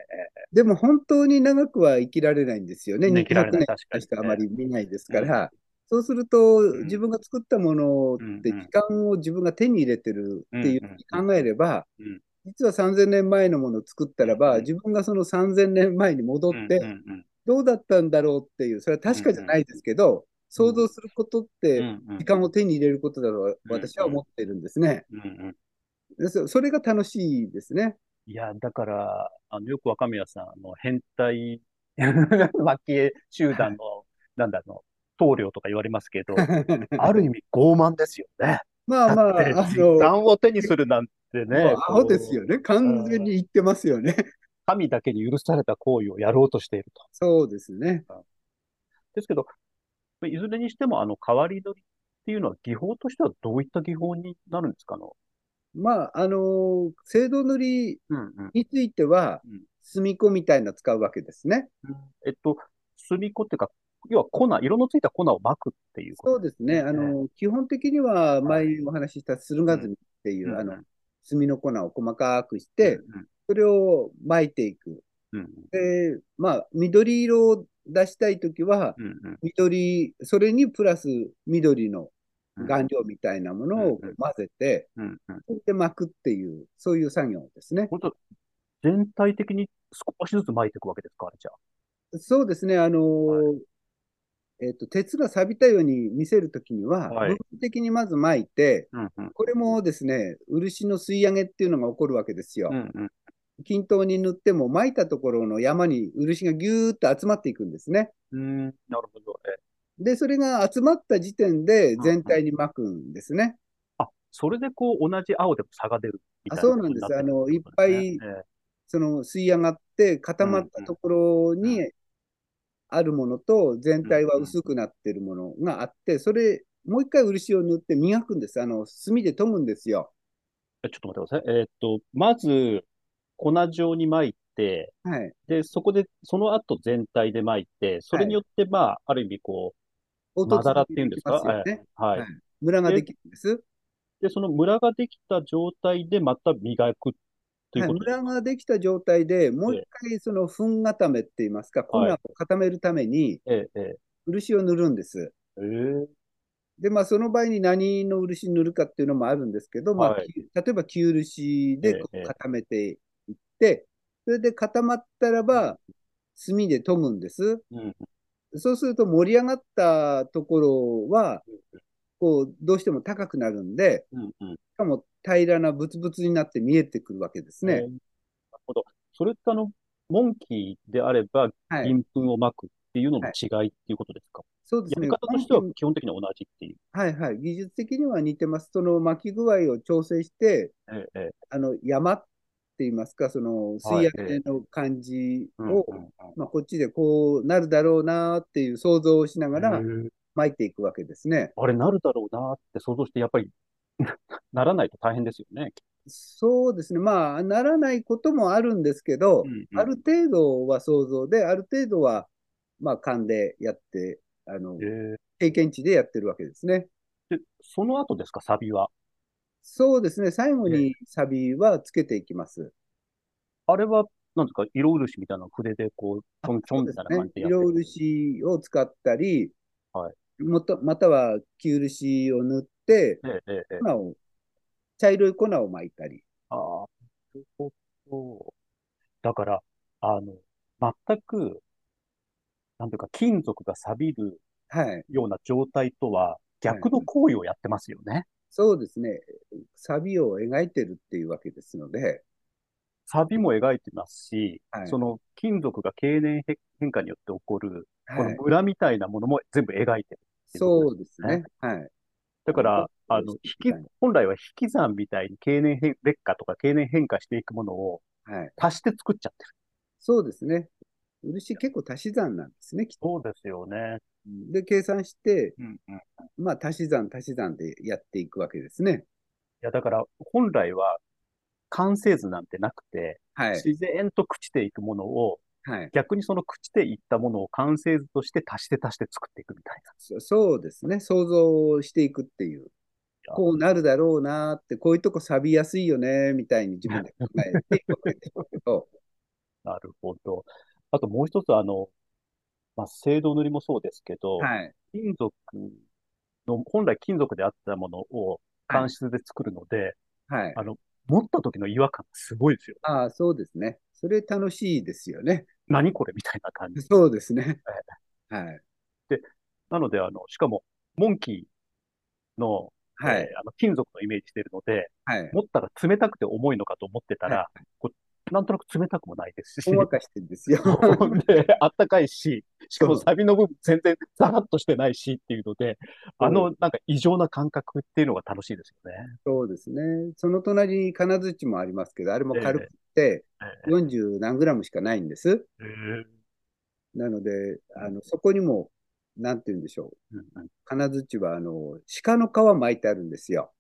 Speaker 3: でも本当に長くは生きられないんですよね。
Speaker 2: 生きられない
Speaker 3: 200年
Speaker 2: 確かにね
Speaker 3: しかあまり見ないですから。そうすると、
Speaker 2: ん
Speaker 3: 自分が作ったものって
Speaker 2: うんうん
Speaker 3: 時間を自分が手に入れてるっていうふうに考えれば
Speaker 2: うん、
Speaker 3: 実は3000年前のものを作ったらば、
Speaker 2: うん
Speaker 3: 自分がその3000年前に戻って、
Speaker 2: うんうんうん
Speaker 3: どうだったんだろうっていう、それは確かじゃないですけど、想像することって、
Speaker 2: うんうん
Speaker 3: 時間を手に入れることだと私は思ってるんですね。そそれが楽しいですね。
Speaker 2: いや、だから、あの、よく若宮さん、あの、変態、蒔絵集団の、なんだ、あの、棟梁とか言われますけど、ある意味傲慢ですよね。
Speaker 3: まあまあ、あの、
Speaker 2: 間を手にするなんてね、
Speaker 3: もうアホですよね。完全に言ってますよね。
Speaker 2: 神だけに許された行為をやろうとしていると。
Speaker 3: そうですね。
Speaker 2: ですけど、いずれにしても、あの、変わり取りっていうのは技法としてはどういった技法になるんですか？あの、
Speaker 3: まあ、あのー、青銅塗り。については
Speaker 2: うん、
Speaker 3: みたいな使うわけですね。
Speaker 2: えっと、墨子っていうか、要は粉、色のついた粉をまくっていうこと
Speaker 3: そうですね。あのー、基本的には前お話しした駿河墨っていう、
Speaker 2: うん
Speaker 3: あの、墨の粉を細かくして、
Speaker 2: うん
Speaker 3: それを巻いていく。
Speaker 2: うん
Speaker 3: で、まあ、緑色を出したいときは、緑、それにプラス緑の
Speaker 2: うん
Speaker 3: 顔料みたいなものを混ぜて、それで巻くっていう、そういう作業ですね。
Speaker 2: 全体的に少しずつ巻いていくわけですか、あれじゃあ。
Speaker 3: そうですね、あのーえっと、鉄が錆びたように見せるときには、
Speaker 2: はい
Speaker 3: 部分的にまず巻いて、
Speaker 2: うんうん
Speaker 3: これもですね、漆の吸い上げっていうのが起こるわけですよ。
Speaker 2: うんうん
Speaker 3: 均等に塗っても巻いたところの山に漆がぎゅーっと集まっていくんですね。
Speaker 2: うん、なるほど。え
Speaker 3: で、それが集まった時点で全体に巻くんですね。
Speaker 2: あ、それでこう、同じ青でも差が出るみたいな
Speaker 3: あそうなんですあの
Speaker 2: ってことですね
Speaker 3: いっその吸い上がって固まったところにあるものと全体は薄くなってるものがあって、それ、もう一回漆を塗って磨くんです。あの、墨で研ぐんですよ。
Speaker 2: えちょっと待ってください。えーっと、まず、粉状に巻いて、
Speaker 3: はい。
Speaker 2: で、そこで、その後全体で巻いて、それによって、まあ、ある意味こう、まだらっていうんですか？
Speaker 3: ね。
Speaker 2: はい。
Speaker 3: はい。ムラができるんです。
Speaker 2: で、そのムラができた状態でまた磨くという
Speaker 3: はい、ム
Speaker 2: こと？ですか
Speaker 3: ラができた状態でもう一回その粉固めって言いますか、粉
Speaker 2: はい。
Speaker 3: を固めるために
Speaker 2: ええ、え
Speaker 3: 漆を塗るんです。
Speaker 2: え、え。え
Speaker 3: で、まあ、その場合に何の漆塗るかっていうのもあるんですけど、まあ
Speaker 2: はい。
Speaker 3: き例えば旧漆で固めていって、それで固まったらば、炭で研ぐんです。
Speaker 2: うん、
Speaker 3: そうすると盛り上がったところは、こう、どうしても高くなるんで、
Speaker 2: うん、うん。
Speaker 3: しかも平らなブツブツになって見えてくるわけですね。
Speaker 2: ええなるほど。それってあの、モンキーであれば、
Speaker 3: はい。
Speaker 2: 銀粉を巻くっていうのの違いっていうことですか？
Speaker 3: そうですね。
Speaker 2: やり方としては基本的には同じっていう。
Speaker 3: はいはい。技術的には似てます。その巻き具合を調整して、
Speaker 2: ええ、ええ。
Speaker 3: あの、山って言いますか、その吸い上げの感じを、まあ、こっちでこうなるだろうなっていう想像をしながら巻いていくわけですね。
Speaker 2: あれなるだろうなって想像して、やっぱり ならないと大変ですよね。
Speaker 3: そうですね。まあ、ならないこともあるんですけど、
Speaker 2: うんうん
Speaker 3: ある程度は想像で、ある程度は、まあ、勘でやって、あの、
Speaker 2: え
Speaker 3: 経験値でやってるわけですね。
Speaker 2: えで、その後ですか、サビは？
Speaker 3: そうですね。最後にサビはつけていきます。
Speaker 2: あれは、なんですか、色漆みたいなの筆でこう、ちょんちょんみたいな感じで。やってる？
Speaker 3: 色漆を使ったり、
Speaker 2: はい
Speaker 3: もとまたは旧漆を塗って、
Speaker 2: ええ、ええ、ええ。
Speaker 3: 粉を、茶色い粉を巻いたり。
Speaker 2: ああ、なるほど。だから、あの、全く、なんていうか、金属が錆びる
Speaker 3: はい。
Speaker 2: ような状態とは逆の行為をやってますよね。
Speaker 3: そうですね。錆を描いてるっていうわけですので、
Speaker 2: 錆も描いてますし、
Speaker 3: はい
Speaker 2: その金属が経年変変化によって起こる、こ
Speaker 3: はい。
Speaker 2: のムラみたいなものも全部描いてる。
Speaker 3: そうですね。はい。
Speaker 2: だから、あの、引き、本来は引き算みたいに経年変、劣化とか経年変化していくものを
Speaker 3: はい。
Speaker 2: 足して作っちゃってる。
Speaker 3: そうですね。漆結構足し算なんですね、きっと。
Speaker 2: そうですよね。
Speaker 3: で、計算して、
Speaker 2: うんうん。い
Speaker 3: まあ、足し算、足し算でやっていくわけですね。
Speaker 2: や、だから、本来は完成図なんてなくて、
Speaker 3: はい。
Speaker 2: 自然と朽ちていくものを、
Speaker 3: はい。
Speaker 2: 逆にその朽ちていったものを完成図として足して足して作っていくみたいな。
Speaker 3: そそうですね。想像していくっていう。
Speaker 2: や
Speaker 3: こうなるだろうなって、こういうとこ錆びやすいよね、みたいに自分で考えていくわけですけど、
Speaker 2: なるほど。あともう一つ、あの、まあ、青銅塗りもそうですけど、
Speaker 3: はい。
Speaker 2: 金属の、本来金属であったものを乾質で作るので、
Speaker 3: はい。
Speaker 2: あの、持った時の違和感すごいですよ。
Speaker 3: ああ、そうですね。それ楽しいですよね。
Speaker 2: 何これみたいな感じ。
Speaker 3: そうですね。はい。
Speaker 2: なので、あの、しかも、モンキーの、
Speaker 3: はい。
Speaker 2: えーあの金属のイメージしてるので、
Speaker 3: はい。
Speaker 2: 持ったら冷たくて重いのかと思ってたら、
Speaker 3: は
Speaker 2: こうなんとなく冷たくもないですし、
Speaker 3: ほんわかしてるんですよ。
Speaker 2: で、あったかいし、しかもサビの部分全然ザラッとしてないしっていうので、あのなんか異常な感覚っていうのが楽しいですよね。
Speaker 3: そうですね。その隣に金槌もありますけど、あれも軽くて
Speaker 2: え
Speaker 3: 40何グラムしかないんです。
Speaker 2: えー
Speaker 3: なので、あのそこにも、なんて言うんでしょう。金槌は、あの、鹿の皮巻いてあるんですよ。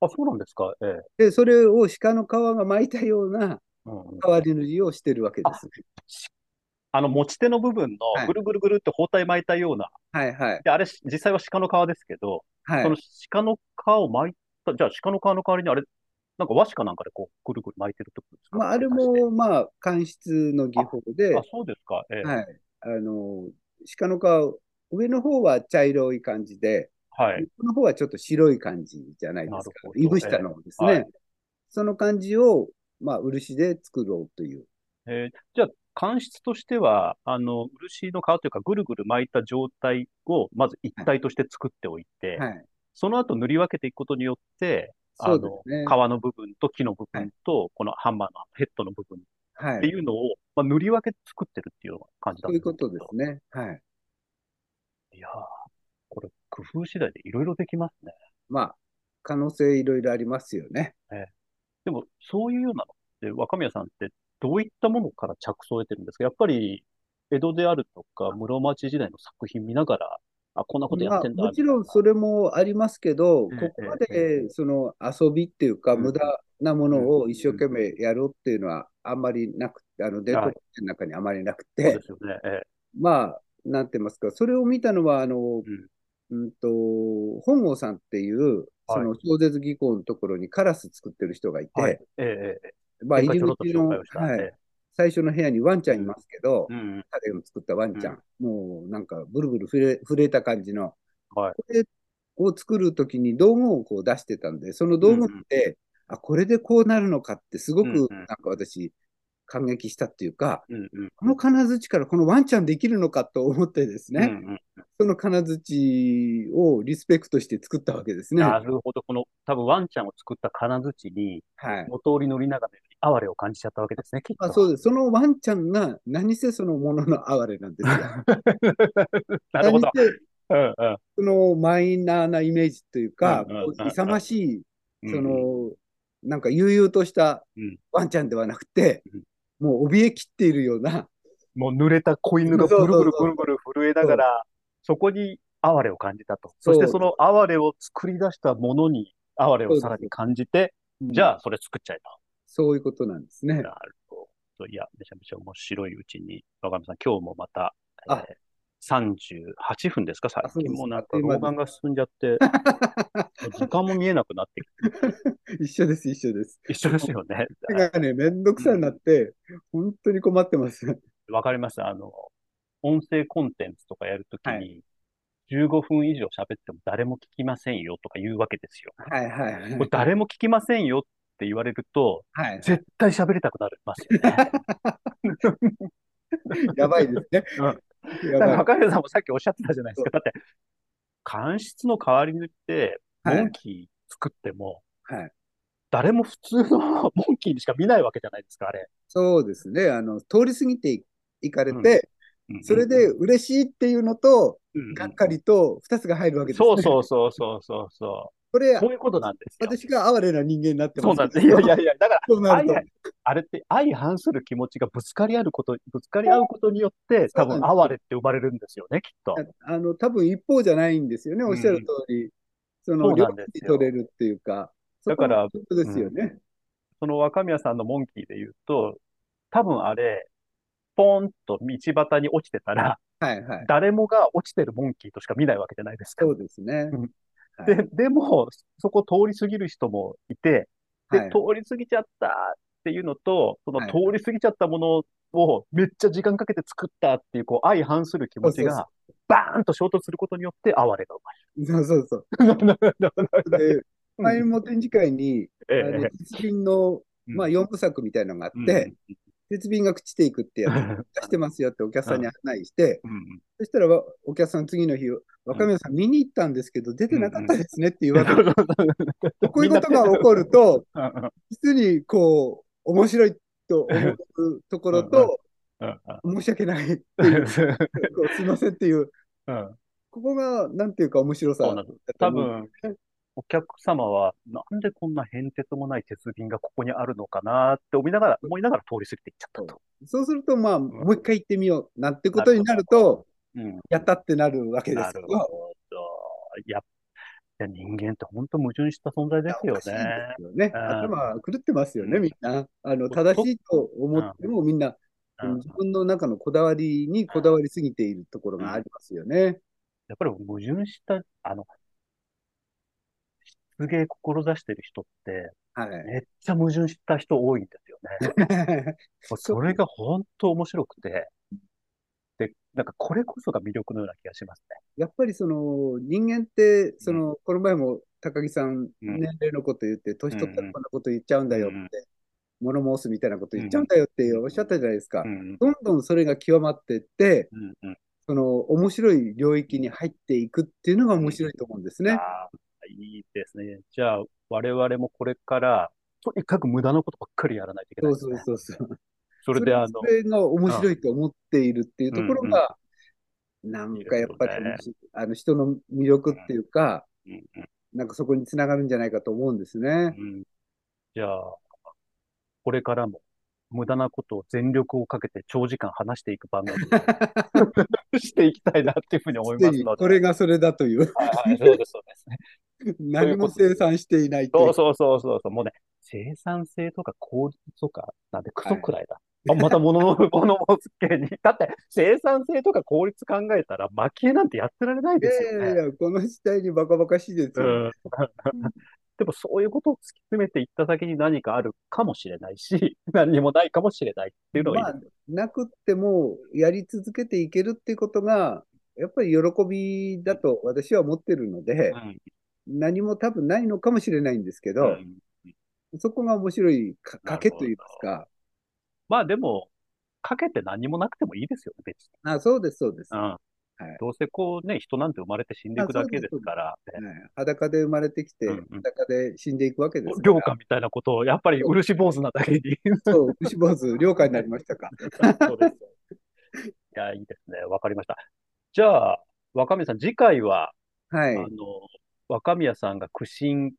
Speaker 2: あ、そうなんですか？ええ。
Speaker 3: で、それを鹿の皮が巻いたような変わり塗りをしてるわけです。
Speaker 2: あの、持ち手の部分
Speaker 3: はい
Speaker 2: のぐるぐるぐるって包帯巻いたような、
Speaker 3: はいはい。
Speaker 2: で、あれ、実際は鹿の皮ですけど、
Speaker 3: はい
Speaker 2: その。鹿の皮を巻いた、じゃあ鹿の皮の代わりにあれ、なんか和紙かなんかでこう、ぐるぐる巻いてるってことですか？
Speaker 3: まあ、あれも、まあ、乾湿の技法で、
Speaker 2: あ、そうですか。ええ。
Speaker 3: はい。あの、鹿の皮、上の方は茶色い感じで、
Speaker 2: はい。
Speaker 3: この方はちょっと白い感じじゃないですかいぶしたのをですね。
Speaker 2: ええはい
Speaker 3: その感じを、まあ、漆で作ろうという。
Speaker 2: えーじゃあ、乾質としては、あの、漆の皮というか、ぐるぐる巻いた状態を、まず一体として作っておいて、
Speaker 3: はい。
Speaker 2: その後塗り分けていくことによって、あの、
Speaker 3: ね
Speaker 2: 皮の部分と木の部分と、このハンマーのヘッドの部分って
Speaker 3: はい。
Speaker 2: いうのを、まあ、塗り分けて作ってるっていう感じだ
Speaker 3: そういうことですね。はい。
Speaker 2: いやー、これ、工夫次第でいろいろできますね。
Speaker 3: まあ、可能性いろいろありますよね。
Speaker 2: でも、そういうようなの。って、若宮さんってどういったものから着想を得てるんですか？やっぱり、江戸であるとか、室町時代の作品見ながら、あ、こんなことや
Speaker 3: まあ、
Speaker 2: ってんだ、
Speaker 3: もちろんそれもありますけど、
Speaker 2: ええ
Speaker 3: ここま
Speaker 2: え
Speaker 3: でその遊びっていうか、
Speaker 2: うん。
Speaker 3: 無駄なものを一生懸命やろうっていうのはあんまりなくて、あの伝統
Speaker 2: はい
Speaker 3: の中にあまりなく
Speaker 2: そう
Speaker 3: て
Speaker 2: で、すよね。え。
Speaker 3: まあ、なんて言いますか、それを見たのは、あの、
Speaker 2: うん
Speaker 3: うんと、本郷さんっていう、その超絶技巧のところにカラス作ってる人がいて、
Speaker 2: えはい。ええええ。
Speaker 3: まあ、入り口の。はい、
Speaker 2: え
Speaker 3: 最初の部屋にワンちゃんいますけど、
Speaker 2: えうん。
Speaker 3: 彼の作ったワンちゃん、もうなんかブルブル震え震えた感じの、
Speaker 2: はい。
Speaker 3: これを作るときに道具をこう出してたんで、その道具って、あ、これでこうなるのかってすご
Speaker 2: うんうん。
Speaker 3: くなんか私、感激したっていうか、
Speaker 2: うんうん。
Speaker 3: この金槌からこのワンちゃんできるのかと思ってですね、
Speaker 2: うんうん
Speaker 3: その金槌をリスペクトして作ったわけですね。
Speaker 2: なるほど。この、多分ワンちゃんを作った金槌に、
Speaker 3: はい。
Speaker 2: 元通り乗りながら哀れを感じちゃったわけですね、きっと。
Speaker 3: あそうです。そのワンちゃんが何せそのものの哀れなんですよ。
Speaker 2: なるほど。うんうん
Speaker 3: そのマイナーなイメージというか、
Speaker 2: うんうんうん
Speaker 3: 勇ましい、
Speaker 2: うん
Speaker 3: その、なんか悠々とした
Speaker 2: うん
Speaker 3: ワンちゃんではなくて、
Speaker 2: うん
Speaker 3: もう怯えきっているような、
Speaker 2: もう濡れた子犬がブルブルブルブル震えながら、そこに哀れを感じたと。そしてその哀れを作り出したものに哀れをさらに感じて、じゃあそれ作っちゃえと。
Speaker 3: そういうことなんですね。
Speaker 2: なるほど。いや、めちゃめちゃ面白い。うちに、若見さん、今日もまた、え
Speaker 3: あ
Speaker 2: ー、38分ですか最近もうなんか老眼が進んじゃって、時間も見えなくなってきて、
Speaker 3: 一緒です、一緒です。
Speaker 2: 一緒ですよね。
Speaker 3: それがね、めんどくさになって、本当に困ってます。
Speaker 2: わかりました。あの、音声コンテンツとかやるとき
Speaker 3: は
Speaker 2: に、15分以上喋っても誰も聞きませんよとか言うわけですよ。
Speaker 3: はいはいはい。
Speaker 2: これ誰も聞きませんよって言われると、
Speaker 3: はい、
Speaker 2: 絶対喋りたくなりますよね。
Speaker 3: やばいですね。
Speaker 2: うん若宮さんもさっきおっしゃってたじゃないですか。だって、乾湿の代わりにって、
Speaker 3: はい
Speaker 2: モンキー作っても、
Speaker 3: はい。
Speaker 2: 誰も普通のモンキーにしか見ないわけじゃないですか、あれ。
Speaker 3: そうですね。あの、通り過ぎていかれて、
Speaker 2: うん
Speaker 3: それで、嬉しいっていうのと、
Speaker 2: うん
Speaker 3: がっかりと2つが入るわけですね。
Speaker 2: そうそうそうそうそうそ
Speaker 3: これ
Speaker 2: う。、そういうことなんですよ。
Speaker 3: 私が哀れな人間になって
Speaker 2: そうなんです。いやいやいや、だから、
Speaker 3: なると
Speaker 2: 相。あれって相反する気持ちがぶつかり合うこと、ぶつかり合うことによって、多分哀れって生まれるんですよね、きっと。
Speaker 3: あの、多分一方じゃないんですよね。おっしゃる通り。そ
Speaker 2: そ
Speaker 3: の、両方に取れるっていうか。
Speaker 2: だから
Speaker 3: ですよね。
Speaker 2: その若宮さんのモンキーで言うと、多分あれ、ポーンと道端に落ちてたら、
Speaker 3: はいはい。
Speaker 2: 誰もが落ちてるモンキーとしか見ないわけじゃないですか。
Speaker 3: そうですね。
Speaker 2: で、でも、そこ通り過ぎる人もいて、で、
Speaker 3: はい。
Speaker 2: 通り過ぎちゃったっていうのと、その
Speaker 3: はい。
Speaker 2: 通り過ぎちゃったものをめっちゃ時間かけて作ったっていう、こう、相反する気持ち
Speaker 3: そうそう
Speaker 2: が、バーンと衝突することによって哀れが
Speaker 3: そうそうそう。
Speaker 2: 生まれる。
Speaker 3: で、前も展示会に、
Speaker 2: ええ、
Speaker 3: 鉄瓶の、まあ、4部作みたいなのがあって、鉄瓶が朽ちていくってやつ 出してますよってお客さんに案内して、
Speaker 2: うん。うん
Speaker 3: そしたらわお客さん次の日、若宮さん見に行ったんですけど、出てなかったですねって言われて、こういうことが起こると、実にこう、面白いと思うところと、
Speaker 2: うん
Speaker 3: 申し訳ないっていう、すいませんっていう、
Speaker 2: うん。
Speaker 3: ここが、なんていうか面白さ。
Speaker 2: 多分、お客様は、なんでこんな変哲もない鉄瓶がここにあるのかなって思いながら、思いながら通り過ぎていっちゃったと。
Speaker 3: そうすると、まあ、もう一回行ってみようなんてことになると、
Speaker 2: うん。
Speaker 3: やったってなるわけですけど、
Speaker 2: なるほど。いや、や人間って本当矛盾した存在ですよね。
Speaker 3: よね。
Speaker 2: うん
Speaker 3: 頭狂ってますよね、
Speaker 2: うん
Speaker 3: みんな。あの、
Speaker 2: と
Speaker 3: 正しいと思ってもみんな、
Speaker 2: うん
Speaker 3: 自分の中のこだわりにこだわりすぎているところがありますよね。
Speaker 2: やっぱり矛盾した、あの、失芸志してる人って、
Speaker 3: はい。
Speaker 2: めっちゃ矛盾した人多いんですよね。
Speaker 3: そ
Speaker 2: れが本当面白くて、で、なんかこれこそが魅力のような気がしますね。
Speaker 3: やっぱりその人間って、その、この前も高木さん、
Speaker 2: うん
Speaker 3: 年齢のこと言って、年取ったらこんなこと言っちゃうんだよっ
Speaker 2: うんうん
Speaker 3: て、物申すみたいなこと言っちゃうんだよっておっしゃったじゃないですか
Speaker 2: う。ん
Speaker 3: どんどんそれが極まっていって、
Speaker 2: うんうん
Speaker 3: その面白い領域に入っていくっていうのが面白いと思うんですね。
Speaker 2: いいですね。じゃあ、我々もこれから、とにかく無駄なことばっかりやらないといけないね。
Speaker 3: そうそうそう。
Speaker 2: それで、あの、
Speaker 3: それが面白いと思っているっていうところが、なんかやっぱり
Speaker 2: いいですよ
Speaker 3: あの人の魅力っていうか、
Speaker 2: うんうん
Speaker 3: なんかそこにつながるんじゃないかと思うんですね。
Speaker 2: うんじゃあ、これからも無駄なことを全力をかけて長時間話していく番組を していきたいなっていうふうに思いますので。
Speaker 3: これがそれだという、
Speaker 2: はいはい、そうです、そうですね。
Speaker 3: 何も生産していない
Speaker 2: そううそうそうそうそう。もうね、生産性とか効率とか、なんでクソくらいだ。あまた物の、物申す系に。だって、生産性とか効率考えたら、蒔絵なんてやってられない
Speaker 3: い
Speaker 2: ですよね。
Speaker 3: やいやいや、この時代にバカバカしいですよ。
Speaker 2: うん。でも、そういうことを突き詰めていった先に何かあるかもしれないし、何にもないかもしれないっていうのがいい
Speaker 3: まあなくってもやり続けていけるっていうことが、やっぱり喜びだと私は思ってるので、
Speaker 2: うん
Speaker 3: 何も多分ないのかもしれないんですけど、
Speaker 2: うん
Speaker 3: そこが面白いか賭けといいますか。
Speaker 2: まあでも、かけて何もなくてもいいですよね、別に。
Speaker 3: あ、そうです、そうです。
Speaker 2: うん。
Speaker 3: はい
Speaker 2: どうせこうね、人なんて生まれて死んでいくだけですから、ね
Speaker 3: はい裸で生まれてきて、
Speaker 2: うんうん
Speaker 3: 裸で死んでいくわけですから。
Speaker 2: 良家みたいなことを、やっぱり漆坊主なだけに。
Speaker 3: そう、牛坊主、了解になりましたか。
Speaker 2: そうです。いや、いいですね。わかりました。じゃあ、若宮さん、次回は、
Speaker 3: はい
Speaker 2: あ。の、若宮さんが苦心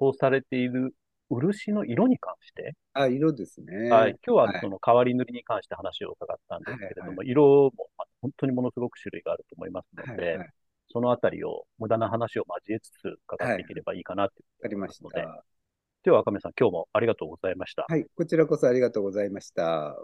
Speaker 2: をされている漆の色に関して、
Speaker 3: あ、色ですね。
Speaker 2: はい、今日
Speaker 3: は
Speaker 2: はいその変わり塗りに関して話を伺ったんですけれども、
Speaker 3: はい
Speaker 2: 色もまあ本当にものすごく種類があると思いますので、
Speaker 3: はいはい
Speaker 2: そのあたりを無駄な話を交えつつ伺っていければいいかなと
Speaker 3: わかりまし
Speaker 2: ので、
Speaker 3: た。
Speaker 2: では若宮さん、今日もありがとうございました。
Speaker 3: はい、こちらこそありがとうございました。